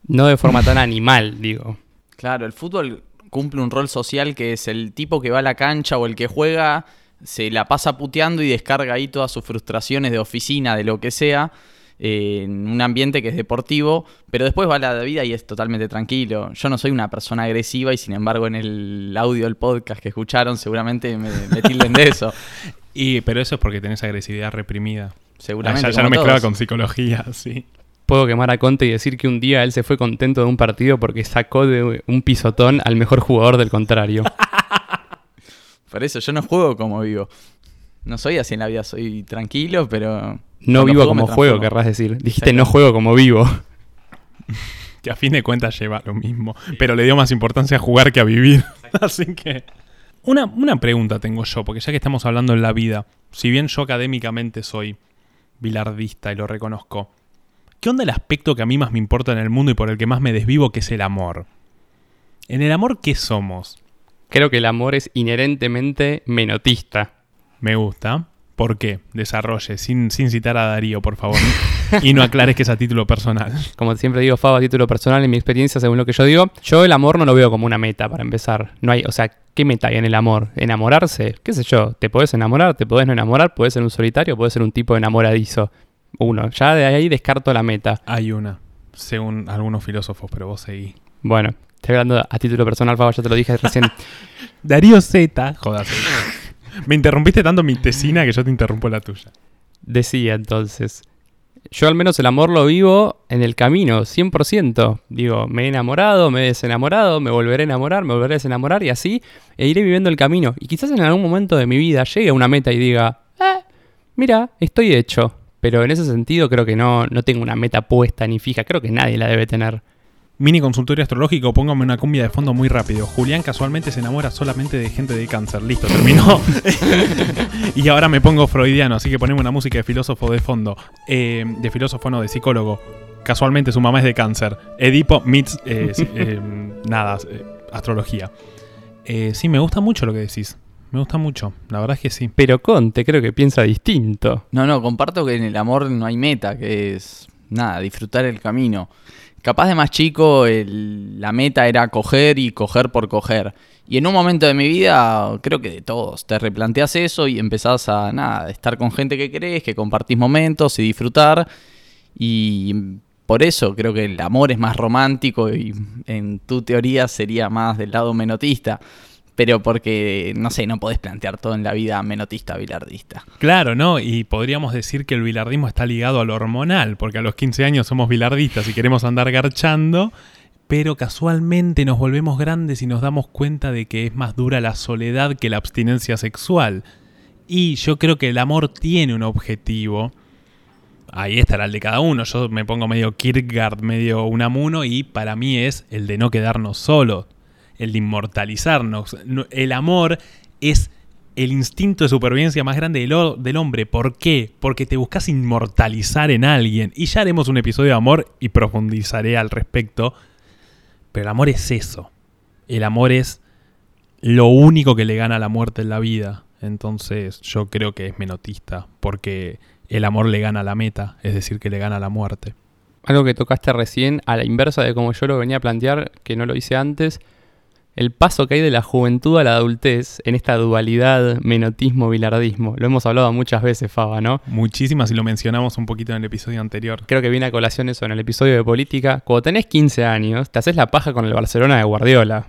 No de forma tan [LAUGHS] animal, digo. Claro, el fútbol cumple un rol social que es el tipo que va a la cancha o el que juega, se la pasa puteando y descarga ahí todas sus frustraciones de oficina, de lo que sea, eh, en un ambiente que es deportivo, pero después va a la vida y es totalmente tranquilo. Yo no soy una persona agresiva y sin embargo en el audio del podcast que escucharon seguramente me, me tilden de eso. [LAUGHS] Y, pero eso es porque tenés agresividad reprimida. Seguramente. Ah, ya, ya lo mezclaba con psicología, [LAUGHS] sí. Puedo quemar a Conte y decir que un día él se fue contento de un partido porque sacó de un pisotón al mejor jugador del contrario. [LAUGHS] Por eso yo no juego como vivo. No soy así en la vida, soy tranquilo, pero... No vivo juego como juego, querrás decir. Dijiste no juego como vivo. [LAUGHS] Que a fin de cuentas lleva lo mismo. Pero le dio más importancia a jugar que a vivir. [LAUGHS] Así que. Una, una pregunta tengo yo, porque ya que estamos hablando en la vida, si bien yo académicamente soy bilardista y lo reconozco, ¿qué onda el aspecto que a mí más me importa en el mundo y por el que más me desvivo, que es el amor? En el amor, ¿qué somos? Creo que el amor es inherentemente menotista. Me gusta. ¿Por qué? Desarrolle, sin, sin citar a Darío, por favor. [LAUGHS] y no aclares que es a título personal. Como siempre digo, Fabo, a título personal, en mi experiencia, según lo que yo digo, yo el amor no lo veo como una meta para empezar. No hay, o sea, ¿qué meta hay en el amor? ¿Enamorarse? ¿Qué sé yo? ¿Te podés enamorar? ¿Te podés no enamorar? ¿Puedes ser un solitario? ¿Puedes ser un tipo enamoradizo? Uno. Ya de ahí descarto la meta. Hay una, según algunos filósofos, pero vos seguí. Bueno, estoy hablando a título personal, Fabo, ya te lo dije recién. [LAUGHS] Darío Z. Joder. Me interrumpiste tanto mi tesina que yo te interrumpo la tuya. Decía entonces. Yo al menos el amor lo vivo en el camino, 100%. Digo, me he enamorado, me he desenamorado, me volveré a enamorar, me volveré a desenamorar y así e iré viviendo el camino. Y quizás en algún momento de mi vida llegue a una meta y diga, eh, mira, estoy hecho. Pero en ese sentido creo que no, no tengo una meta puesta ni fija. Creo que nadie la debe tener. Mini consultorio astrológico, póngame una cumbia de fondo muy rápido. Julián casualmente se enamora solamente de gente de cáncer. Listo, terminó. [LAUGHS] y ahora me pongo freudiano, así que ponemos una música de filósofo de fondo. Eh, de filósofo no, de psicólogo. Casualmente su mamá es de cáncer. Edipo meets... eh, [LAUGHS] eh, nada, astrología. Sí, me gusta mucho lo que decís. Me gusta mucho. La verdad es que sí. Pero Conte creo que piensa distinto. No, no, comparto que en el amor no hay meta, que es nada, disfrutar el camino. Capaz de más chico, el- la meta era coger y coger por coger. Y en un momento de mi vida, creo que de todos, te replanteas eso y empezás a nada, estar con gente que querés, que compartís momentos y disfrutar. Y por eso creo que el amor es más romántico y en tu teoría sería más del lado menotista. Pero porque, no sé, no podés plantear todo en la vida menotista, bilardista. Claro, ¿no? Y podríamos decir que el bilardismo está ligado a lo hormonal, porque a los 15 años somos bilardistas y queremos andar garchando, pero casualmente nos volvemos grandes y nos damos cuenta de que es más dura la soledad que la abstinencia sexual. Y yo creo que el amor tiene un objetivo. Ahí estará el de cada uno. Yo me pongo medio Kierkegaard, medio Unamuno, y para mí es el de no quedarnos solos, el de inmortalizarnos. No- El amor es el instinto de supervivencia más grande del, del hombre. ¿Por qué? Porque te buscas inmortalizar en alguien. Y ya haremos un episodio de amor y profundizaré al respecto. Pero el amor es eso. El amor es lo único que le gana la muerte en la vida. Entonces yo creo que es menotista. Porque el amor le gana la meta. Es decir, que le gana la muerte. Algo que tocaste recién, a la inversa de como yo lo venía a plantear, que no lo hice antes, el paso que hay de la juventud a la adultez en esta dualidad menotismo-bilardismo. Lo hemos hablado muchas veces, Faba, ¿no? Muchísimas y lo mencionamos un poquito en el episodio anterior. Creo que viene a colación eso en el episodio de política. Cuando tenés 15 años, te haces la paja con el Barcelona de Guardiola.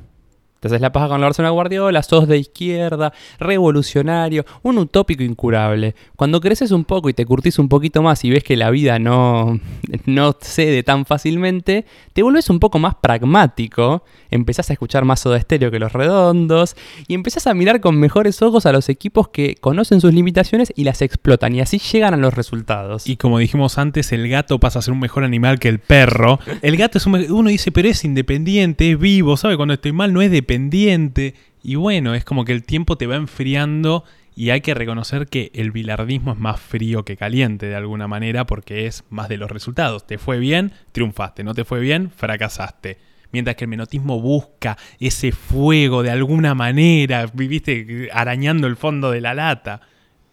Haces la paja con el Barcelona de Guardiola, sos de izquierda, revolucionario, un utópico incurable. Cuando creces un poco y te curtís un poquito más y ves que la vida no, [LAUGHS] no cede tan fácilmente, te volvés un poco más pragmático, empezás a escuchar más Soda Stereo que los redondos y empezás a mirar con mejores ojos a los equipos que conocen sus limitaciones y las explotan y así llegan a los resultados. Y como dijimos antes, el gato pasa a ser un mejor animal que el perro. El gato es un... Uno dice, pero es independiente, es vivo, ¿sabe? Cuando estoy mal no es dependiente. Y bueno, es como que el tiempo te va enfriando y hay que reconocer que el bilardismo es más frío que caliente de alguna manera porque es más de los resultados. Te fue bien, triunfaste. No te fue bien, fracasaste. Mientras que el menotismo busca ese fuego de alguna manera, viviste arañando el fondo de la lata.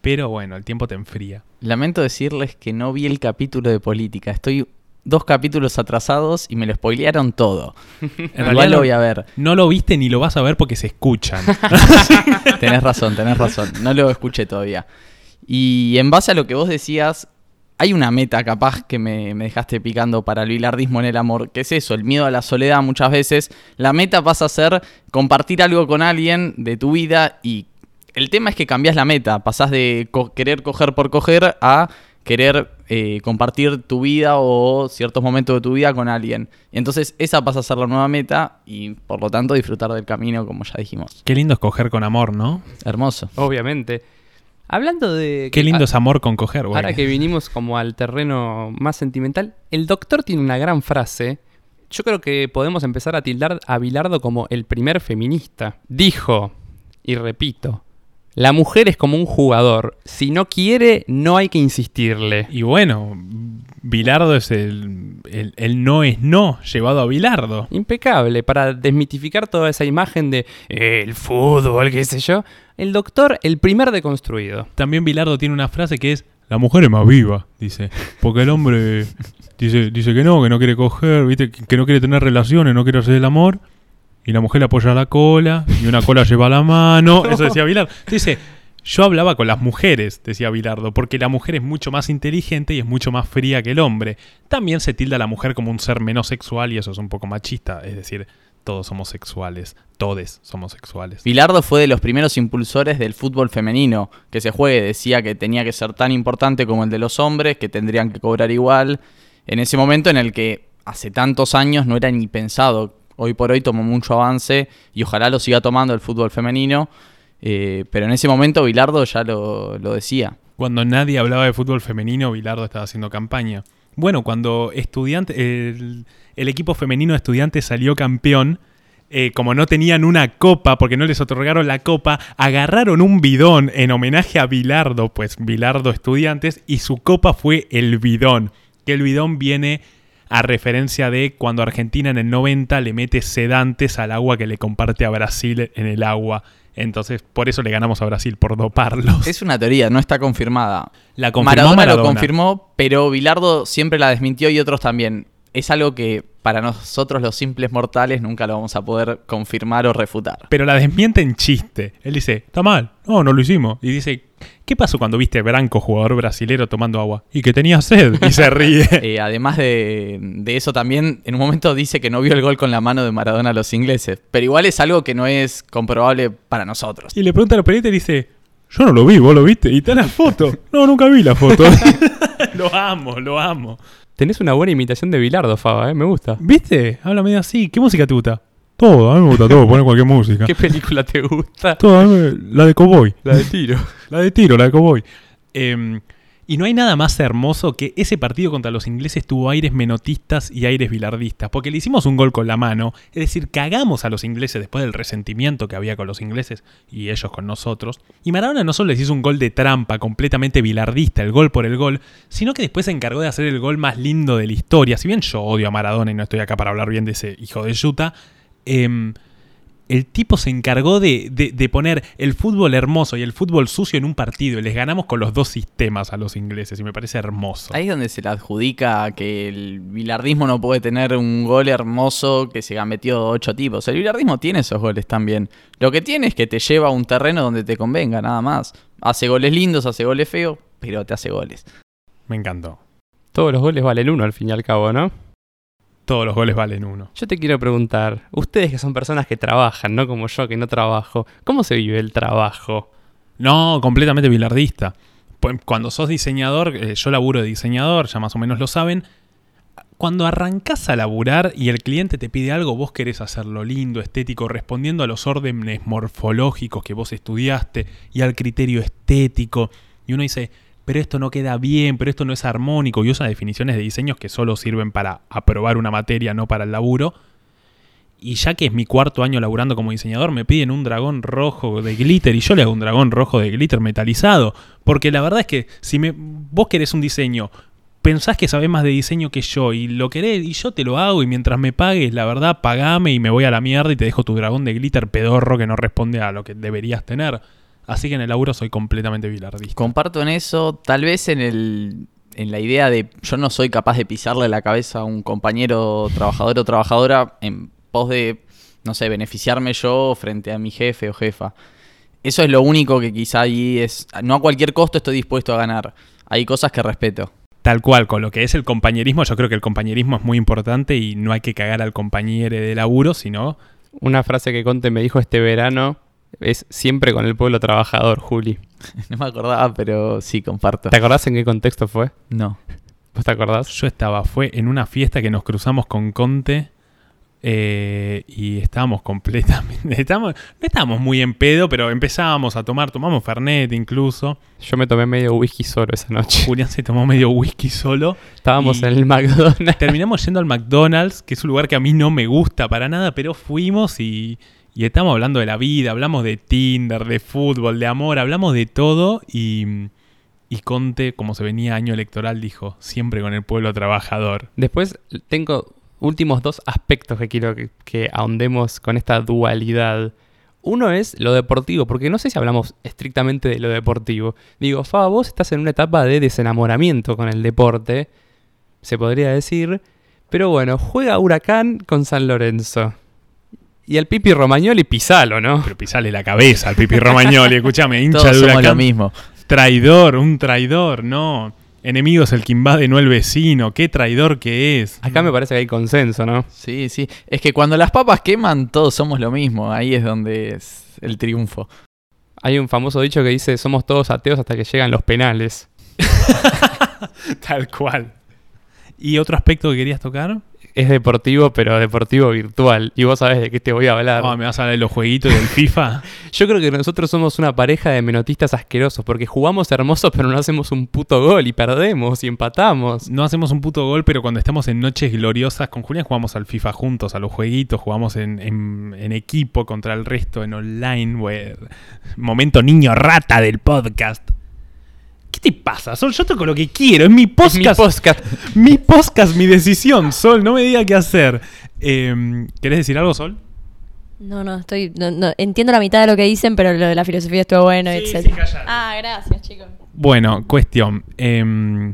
Pero bueno, el tiempo te enfría. Lamento decirles que no vi el capítulo de política. Estoy dos capítulos atrasados y me lo spoilearon todo. [LAUGHS] En Igual realidad lo no- voy a ver. No lo viste ni lo vas a ver porque se escuchan. [LAUGHS] Tenés razón, tenés razón. No lo escuché todavía. Y en base a lo que vos decías, hay una meta capaz que me, me dejaste picando para el bilardismo en el amor, que es eso, el miedo a la soledad muchas veces. La meta pasa a ser compartir algo con alguien de tu vida y el tema es que cambias la meta, pasás de co- querer coger por coger a querer eh, compartir tu vida o ciertos momentos de tu vida con alguien. Y entonces esa pasa a ser la nueva meta y por lo tanto disfrutar del camino como ya dijimos. Qué lindo es coger con amor, ¿no? Hermoso. Obviamente. Hablando de... Qué lindo a- es amor con coger, güey. Ahora que vinimos como al terreno más sentimental, el doctor tiene una gran frase. Yo creo que podemos empezar a tildar a Bilardo como el primer feminista. Dijo, y repito, la mujer es como un jugador. Si no quiere, no hay que insistirle. Y bueno, Bilardo es el, el, el no es no llevado a Bilardo. Impecable, para desmitificar toda esa imagen de eh, el fútbol, qué sé yo. El doctor, el primer deconstruido. También Bilardo tiene una frase que es, la mujer es más viva, dice. Porque el hombre dice, dice que no, que no quiere coger, ¿viste? que que no quiere tener relaciones, no quiere hacer el amor. Y la mujer le apoya la cola, y una cola lleva la mano. [LAUGHS] Eso decía Bilardo. Dice, yo hablaba con las mujeres, decía Bilardo, porque la mujer es mucho más inteligente y es mucho más fría que el hombre. También se tilda a la mujer como un ser menos sexual y eso es un poco machista. Es decir, todos somos sexuales, todes somos sexuales. Bilardo fue de los primeros impulsores del fútbol femenino que se juegue. Decía que tenía que ser tan importante como el de los hombres, que tendrían que cobrar igual. En ese momento en el que hace tantos años no era ni pensado. Hoy por hoy tomó mucho avance y ojalá lo siga tomando el fútbol femenino. Eh, pero en ese momento Bilardo ya lo, lo decía. Cuando nadie hablaba de fútbol femenino, Bilardo estaba haciendo campaña. Bueno, cuando estudiante, el, equipo femenino de estudiantes salió campeón, eh, como no tenían una copa, porque no les otorgaron la copa, agarraron un bidón en homenaje a Bilardo, pues Bilardo estudiantes, y su copa fue el bidón. Que el bidón viene a referencia de cuando Argentina en el 90 le mete sedantes al agua que le comparte a Brasil en el agua Entonces, por eso le ganamos a Brasil, por doparlos. Es una teoría, no está confirmada. La confirmó Maradona, Maradona. lo confirmó, pero Bilardo siempre la desmintió y otros también. Es algo que para nosotros los simples mortales nunca lo vamos a poder confirmar o refutar. Pero la desmiente en chiste. Él dice, está mal. No, no lo hicimos. Y dice, ¿qué pasó cuando viste Branco, jugador brasilero, tomando agua? Y que tenía sed. Y se ríe. [LAUGHS] Eh, además de, de eso también, en un momento dice que no vio el gol con la mano de Maradona a los ingleses. Pero igual es algo que no es comprobable para nosotros. y le pregunta a los periodistas y dice, yo no lo vi, vos lo viste. Y está la foto. No, nunca vi la foto. [LAUGHS] [LAUGHS] lo amo, lo amo. Tenés una buena imitación de Bilardo, Faba, ¿eh? Me gusta. ¿Viste? Habla medio así. ¿Qué música te gusta? Todo, a mí me gusta todo, [LAUGHS] poner cualquier música. ¿Qué película te gusta? Todo, a mí me- la de Cowboy. La de tiro. [LAUGHS] La de tiro, la de Cowboy. Em, y no hay nada más hermoso que ese partido contra los ingleses tuvo aires menotistas y aires bilardistas, porque le hicimos un gol con la mano, es decir, cagamos a los ingleses después del resentimiento que había con los ingleses y ellos con nosotros. Y Maradona no solo les hizo un gol de trampa completamente bilardista, el gol por el gol, sino que después se encargó de hacer el gol más lindo de la historia. Si bien yo odio a Maradona y no estoy acá para hablar bien de ese hijo de Yuta, em, el tipo se encargó de, de- de poner el fútbol hermoso y el fútbol sucio en un partido y les ganamos con los dos sistemas a los ingleses y me parece hermoso. Ahí es donde se le adjudica que el bilardismo no puede tener un gol hermoso que se ha metido ocho tipos. El bilardismo tiene esos goles también. Lo que tiene es que te lleva a un terreno donde te convenga, nada más. Hace goles lindos, hace goles feos, pero te hace goles. Me encantó. Todos los goles valen uno al fin y al cabo, ¿no? Todos los goles valen uno. Yo te quiero preguntar, ustedes que son personas que trabajan, no como yo que no trabajo, ¿cómo se vive el trabajo? No, completamente bilardista. Pu- Cuando sos diseñador, eh, yo laburo de diseñador, ya más o menos lo saben. Cuando arrancás a laburar y el cliente te pide algo, vos querés hacerlo lindo, estético, respondiendo a los órdenes morfológicos que vos estudiaste y al criterio estético. Y uno dice, pero esto no queda bien, pero esto no es armónico, y usa definiciones de diseños que solo sirven para aprobar una materia, no para el laburo. Y ya que es mi cuarto año laburando como diseñador, me piden un dragón rojo de glitter y yo le hago un dragón rojo de glitter metalizado. Porque la verdad es que si me, vos querés un diseño, pensás que sabés más de diseño que yo y lo querés y yo te lo hago y mientras me pagues, la verdad, pagame y me voy a la mierda y te dejo tu dragón de glitter pedorro que no responde a lo que deberías tener. Así que en el laburo soy completamente bilardista. Comparto en eso, tal vez en el en la idea de yo no soy capaz de pisarle la cabeza a un compañero trabajador o trabajadora en pos de, no sé, beneficiarme yo frente a mi jefe o jefa. Eso es lo único que quizá ahí es, no a cualquier costo estoy dispuesto a ganar. Hay cosas que respeto. Tal cual, con lo que es el compañerismo, yo creo que el compañerismo es muy importante y no hay que cagar al compañero de laburo, sino Una frase que Conte me dijo este verano es siempre con el pueblo trabajador, Juli. [LAUGHS] No me acordaba, pero sí, comparto. ¿Te acordás en qué contexto fue? No. ¿Vos te acordás? Yo estaba, fue en una fiesta que nos cruzamos con Conte eh, y estábamos completamente. [LAUGHS] Estábamos, no estábamos muy en pedo, pero empezábamos a tomar, tomamos Fernet incluso. Yo me tomé medio whisky solo esa noche. [LAUGHS] Julián se tomó medio whisky solo. Estábamos en el McDonald's. Terminamos yendo al McDonald's, que es un lugar que a mí no me gusta para nada, pero fuimos y, y estamos hablando de la vida, hablamos de Tinder, de fútbol, de amor, hablamos de todo y. Y Conte, como se venía año electoral, dijo, siempre con el pueblo trabajador. Después tengo últimos dos aspectos que quiero que, que ahondemos con esta dualidad. Uno es lo deportivo, porque no sé si hablamos estrictamente de lo deportivo. Digo, Fa, vos estás en una etapa de desenamoramiento con el deporte, se podría decir. Pero bueno, juega Huracán con San Lorenzo. Y el Pipi Romagnoli pisalo, ¿no? Pero pisale la cabeza al Pipi Romagnoli, [LAUGHS] escúchame, hincha Todos de somos lo mismo. Traidor, un traidor, no. Enemigo es el que invade, no el vecino. Qué traidor que es. Acá me parece que hay consenso, ¿no? Sí, sí. Es que cuando las papas queman, todos somos lo mismo. Ahí es donde es el triunfo. Hay un famoso dicho que dice, somos todos ateos hasta que llegan los penales. [LAUGHS] Tal cual. ¿Y otro aspecto que querías tocar? Es deportivo, pero deportivo virtual. Y vos sabés de qué te voy a hablar. Oh, ¿Me vas a hablar de los jueguitos del FIFA? [LAUGHS] Yo creo que nosotros somos una pareja de menotistas asquerosos, porque jugamos hermosos, pero no hacemos un puto gol y perdemos y empatamos. No hacemos un puto gol, pero cuando estamos en noches gloriosas con Julián jugamos al FIFA juntos, a los jueguitos, jugamos en, en- en equipo contra el resto, en online. where- Momento niño rata del podcast. ¿Qué te pasa, Sol? Yo toco lo que quiero, es mi Es mi podcast. podcast. [LAUGHS] mi podcast, mi decisión, Sol, no me diga qué hacer. Eh, ¿Querés decir algo, Sol? No, no, estoy. no, no, entiendo la mitad de lo que dicen, pero lo de la filosofía estuvo bueno, etc. ah, gracias, chicos. Bueno, cuestión. em,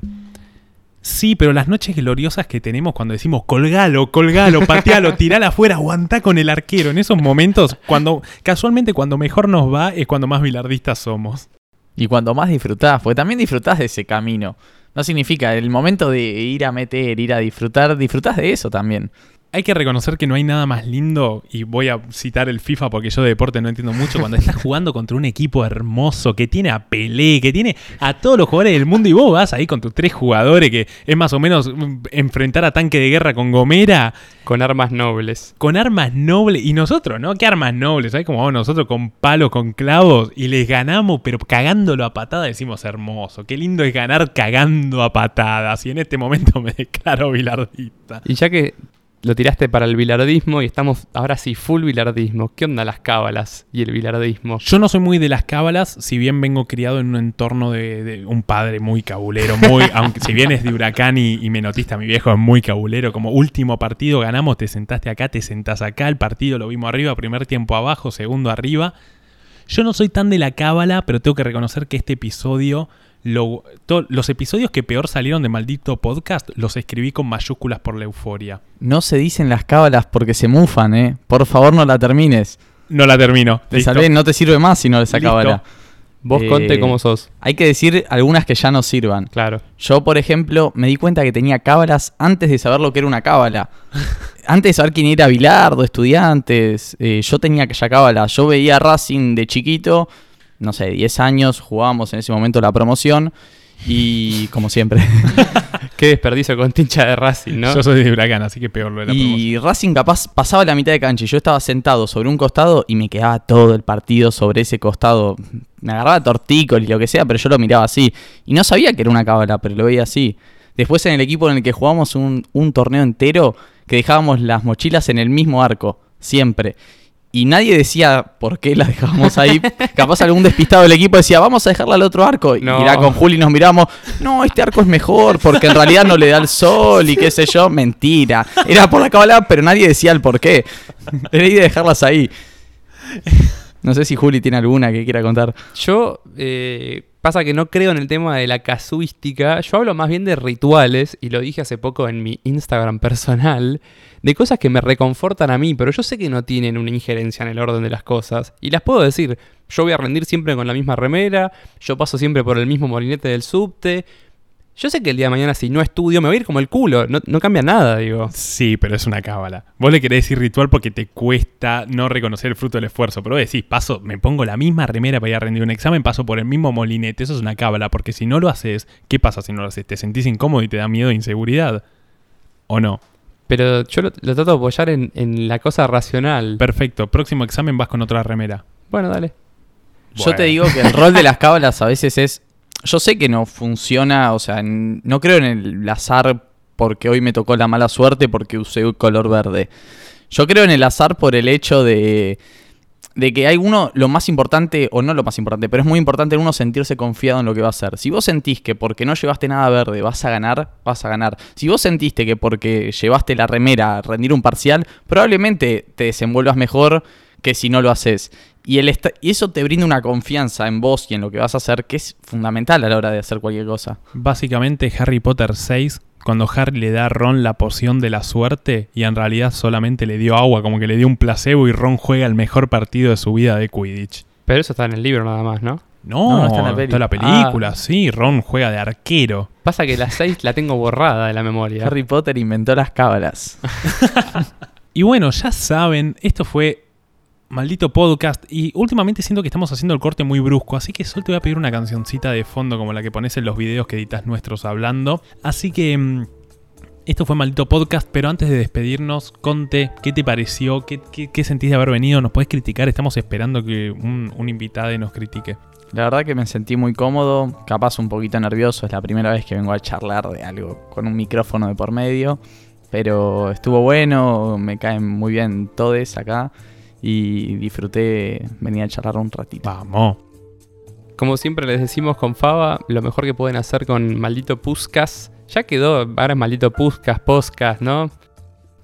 sí, pero las noches gloriosas que tenemos cuando decimos colgalo, colgalo, [LAUGHS] patealo, tirala afuera, aguantá con el arquero. En esos momentos, cuando casualmente cuando mejor nos va es cuando más bilardistas somos. Y cuando más disfrutás, porque también disfrutás de ese camino. No significa el momento de ir a meter, ir a disfrutar, disfrutás de eso también. Hay que reconocer que no hay nada más lindo, y voy a citar el FIFA porque yo de deporte no entiendo mucho, cuando estás [LAUGHS] jugando contra un equipo hermoso que tiene a Pelé, que tiene a todos los jugadores del mundo y vos vas ahí con tus tres jugadores que es más o menos mm, enfrentar a tanque de guerra con Gomera, Con armas nobles. con armas nobles, y nosotros, ¿no? ¿Qué armas nobles? ¿Sabes cómo vamos nosotros con palos, con clavos, y les ganamos, pero cagándolo a patadas decimos hermoso, qué lindo es ganar cagando a patadas, y en este momento me declaro bilardista. Y ya que lo tiraste para el bilardismo y estamos ahora sí full bilardismo, ¿qué onda las cábalas y el bilardismo? Yo no soy muy de las cábalas, si bien vengo criado en un entorno de, de un padre muy cabulero, muy, [LAUGHS] aunque si bien es de huracán y, y menotista, mi viejo es muy cabulero, como último partido ganamos, te sentaste acá, te sentás acá, el partido lo vimos arriba, primer tiempo abajo, segundo arriba. Yo no soy tan de la cábala, pero tengo que reconocer que este episodio, lo- to- los episodios que peor salieron de maldito podcast, los escribí con mayúsculas por la euforia. No se dicen las cábalas porque se mufan, ¿eh? Por favor, no la termines. No la termino. Te salvé, no te sirve más si no esa cábala. Vos Eh, conte cómo sos. Hay que decir algunas que ya no sirvan. Claro. Yo, por ejemplo, me di cuenta que tenía cábalas antes de saber lo que era una cábala. [LAUGHS] antes de saber quién era Bilardo, estudiantes, eh, yo tenía ya cábala. Yo veía Racing de chiquito, no sé, 10 años, jugábamos en ese momento la promoción y como siempre. [LAUGHS] [LAUGHS] Qué desperdicio con tincha de Racing, ¿no? Yo soy de huracán, así que peor lo de la promoción. y Racing capaz pasaba la mitad de cancha y yo estaba sentado sobre un costado y me quedaba todo el partido sobre ese costado. Me agarraba tortícolis y lo que sea, pero yo lo miraba así. Y no sabía que era una cábala, pero lo veía así. Después en el equipo en el que jugamos un, un torneo entero, que dejábamos las mochilas en el mismo arco, siempre. Y nadie decía por qué las dejábamos ahí. [LAUGHS] Capaz algún despistado del equipo decía, vamos a dejarla al otro arco. Y No. mirá, con Juli nos miramos, no, este arco es mejor porque en realidad no le da el sol y qué sé yo. Mentira. Era por la cábala, pero nadie decía el por qué. [LAUGHS] Era de dejarlas ahí. No sé si Juli tiene alguna que quiera contar. Yo, eh, pasa que no creo en el tema de la casuística. Yo hablo más bien de rituales, y lo dije hace poco en mi Instagram personal, de cosas que me reconfortan a mí, pero yo sé que no tienen una injerencia en el orden de las cosas. Y las puedo decir. Yo voy a rendir siempre con la misma remera, yo paso siempre por el mismo molinete del subte. Yo sé que el día de mañana, si no estudio, me voy a ir como el culo. No, no cambia nada, digo. Sí, pero es una cábala. Vos le querés decir ritual porque te cuesta no reconocer el fruto del esfuerzo. Pero vos decís, paso, me pongo la misma remera para ir a rendir un examen, paso por el mismo molinete. Eso es una cábala, porque si no lo haces, ¿qué pasa si no lo haces? ¿Te sentís incómodo y te da miedo e inseguridad? ¿O no? Pero yo lo, lo trato de apoyar en, en la cosa racional. Perfecto, próximo examen vas con otra remera. bueno, dale. Yo te digo que el rol de las [LAUGHS] cábalas a veces es. Yo sé que no funciona, o sea, no creo en el azar porque hoy me tocó la mala suerte porque usé el color verde. Yo creo en el azar por el hecho de, de que hay uno, lo más importante, o no lo más importante, pero es muy importante uno sentirse confiado en lo que va a hacer. Si vos sentís que porque no llevaste nada verde vas a ganar, vas a ganar. Si vos sentiste que porque llevaste la remera a rendir un parcial, probablemente te desenvuelvas mejor que si no lo haces. Y, el y eso te brinda una confianza en vos y en lo que vas a hacer que es fundamental a la hora de hacer cualquier cosa. Básicamente Harry Potter 6, cuando Harry le da a Ron la poción de la suerte y en realidad solamente le dio agua, como que le dio un placebo y Ron juega el mejor partido de su vida de Quidditch. Pero eso está en el libro nada más, ¿no? No, No, no está está en la, la peli. película, sí, Ron juega de arquero. Pasa que la 6 la tengo borrada de la memoria. Harry Potter inventó las cábalas. [LAUGHS] Y bueno, ya saben, esto fue maldito podcast y últimamente siento que estamos haciendo el corte muy brusco, así que solo te voy a pedir una cancioncita de fondo como la que pones en los videos que editas nuestros hablando. Así que mm, esto fue maldito podcast, pero antes de despedirnos, Conte, ¿qué te pareció? ¿Qué, qué, qué sentís de haber venido? ¿Nos podés criticar? Estamos esperando que un, un invitado nos critique. La verdad que me sentí muy cómodo, capaz un poquito nervioso, es la primera vez que vengo a charlar de algo con un micrófono de por medio, pero estuvo bueno, me caen muy bien todos acá y disfruté venir a charlar un ratito. Vamos. Como siempre les decimos con Faba, lo mejor que pueden hacer con Maldito Puscas. Ya quedó, ahora es Maldito Puscas, Poscas, ¿no?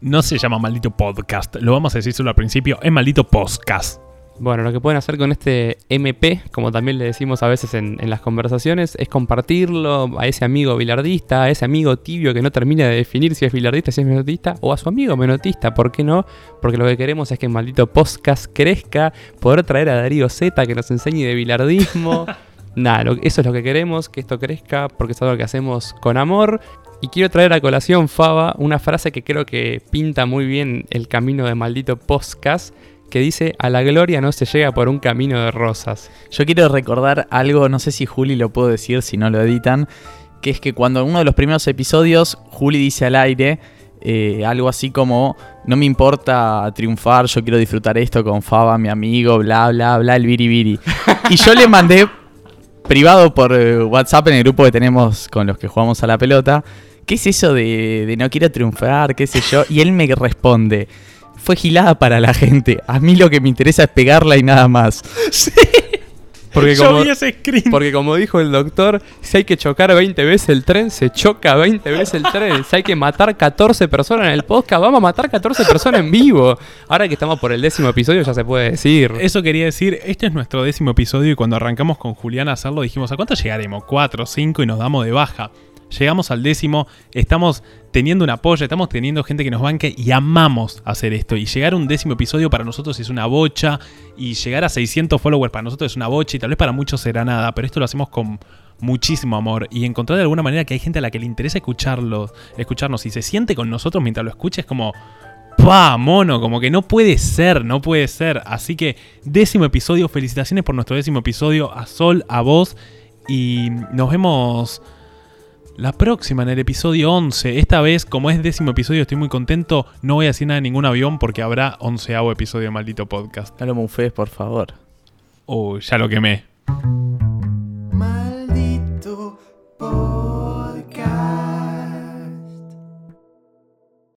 no se llama maldito podcast. Lo vamos a decir solo al principio. Es maldito podcast. Bueno, lo que pueden hacer con este MP, como también le decimos a veces en, en, las conversaciones, es compartirlo a ese amigo bilardista, a ese amigo tibio que no termina de definir si es bilardista, si es menotista, o a su amigo menotista, ¿por qué no? Porque lo que queremos es que el maldito podcast crezca, poder traer a Darío Z que nos enseñe de bilardismo. [LAUGHS] Nada, eso es lo que queremos, que esto crezca, porque es algo que hacemos con amor. Y quiero traer a colación, Faba, una frase que creo que pinta muy bien el camino de maldito podcast que dice, a la gloria no se llega por un camino de rosas. Yo quiero recordar algo, no sé si Juli lo puedo decir si no lo editan, que es que cuando en uno de los primeros episodios Juli dice al aire eh, algo así como, no me importa triunfar, yo quiero disfrutar esto con Faba, mi amigo, bla, bla, bla, el biribiri. y yo le mandé privado por eh, WhatsApp en el grupo que tenemos con los que jugamos a la pelota, ¿qué es eso de, de no quiero triunfar, qué sé yo? Y él me responde fue gilada para la gente. A mí lo que me interesa es pegarla y nada más. [LAUGHS] Sí. Porque Yo como, vi ese screen. porque como dijo el doctor, si hay que chocar 20 veces el tren, se choca 20 veces el tren. Si hay que matar 14 personas en el podcast, vamos a matar 14 personas en vivo. Ahora que estamos por el décimo episodio ya se puede decir. Eso quería decir, este es nuestro décimo episodio y cuando arrancamos con Julián a hacerlo dijimos, ¿a cuánto llegaremos? ¿Cuatro, cinco? Y nos damos de baja. Llegamos al décimo, estamos teniendo un apoyo, estamos teniendo gente que nos banque y amamos hacer esto. Y llegar a un décimo episodio para nosotros es una bocha y llegar a 600 followers para nosotros es una bocha y tal vez para muchos será nada, pero esto lo hacemos con muchísimo amor y encontrar de alguna manera que hay gente a la que le interesa escucharlo, escucharnos y se siente con nosotros mientras lo escucha es como... ¡Pah, mono! Como que no puede ser, no puede ser. Así que décimo episodio, felicitaciones por nuestro décimo episodio, a Sol, a vos y nos vemos la próxima en el episodio 11. Esta vez, como es décimo episodio, estoy muy contento. No voy a decir nada de ningún avión porque habrá onceavo episodio de Maldito Podcast. No lo mufes, por favor. Oh, ya lo quemé.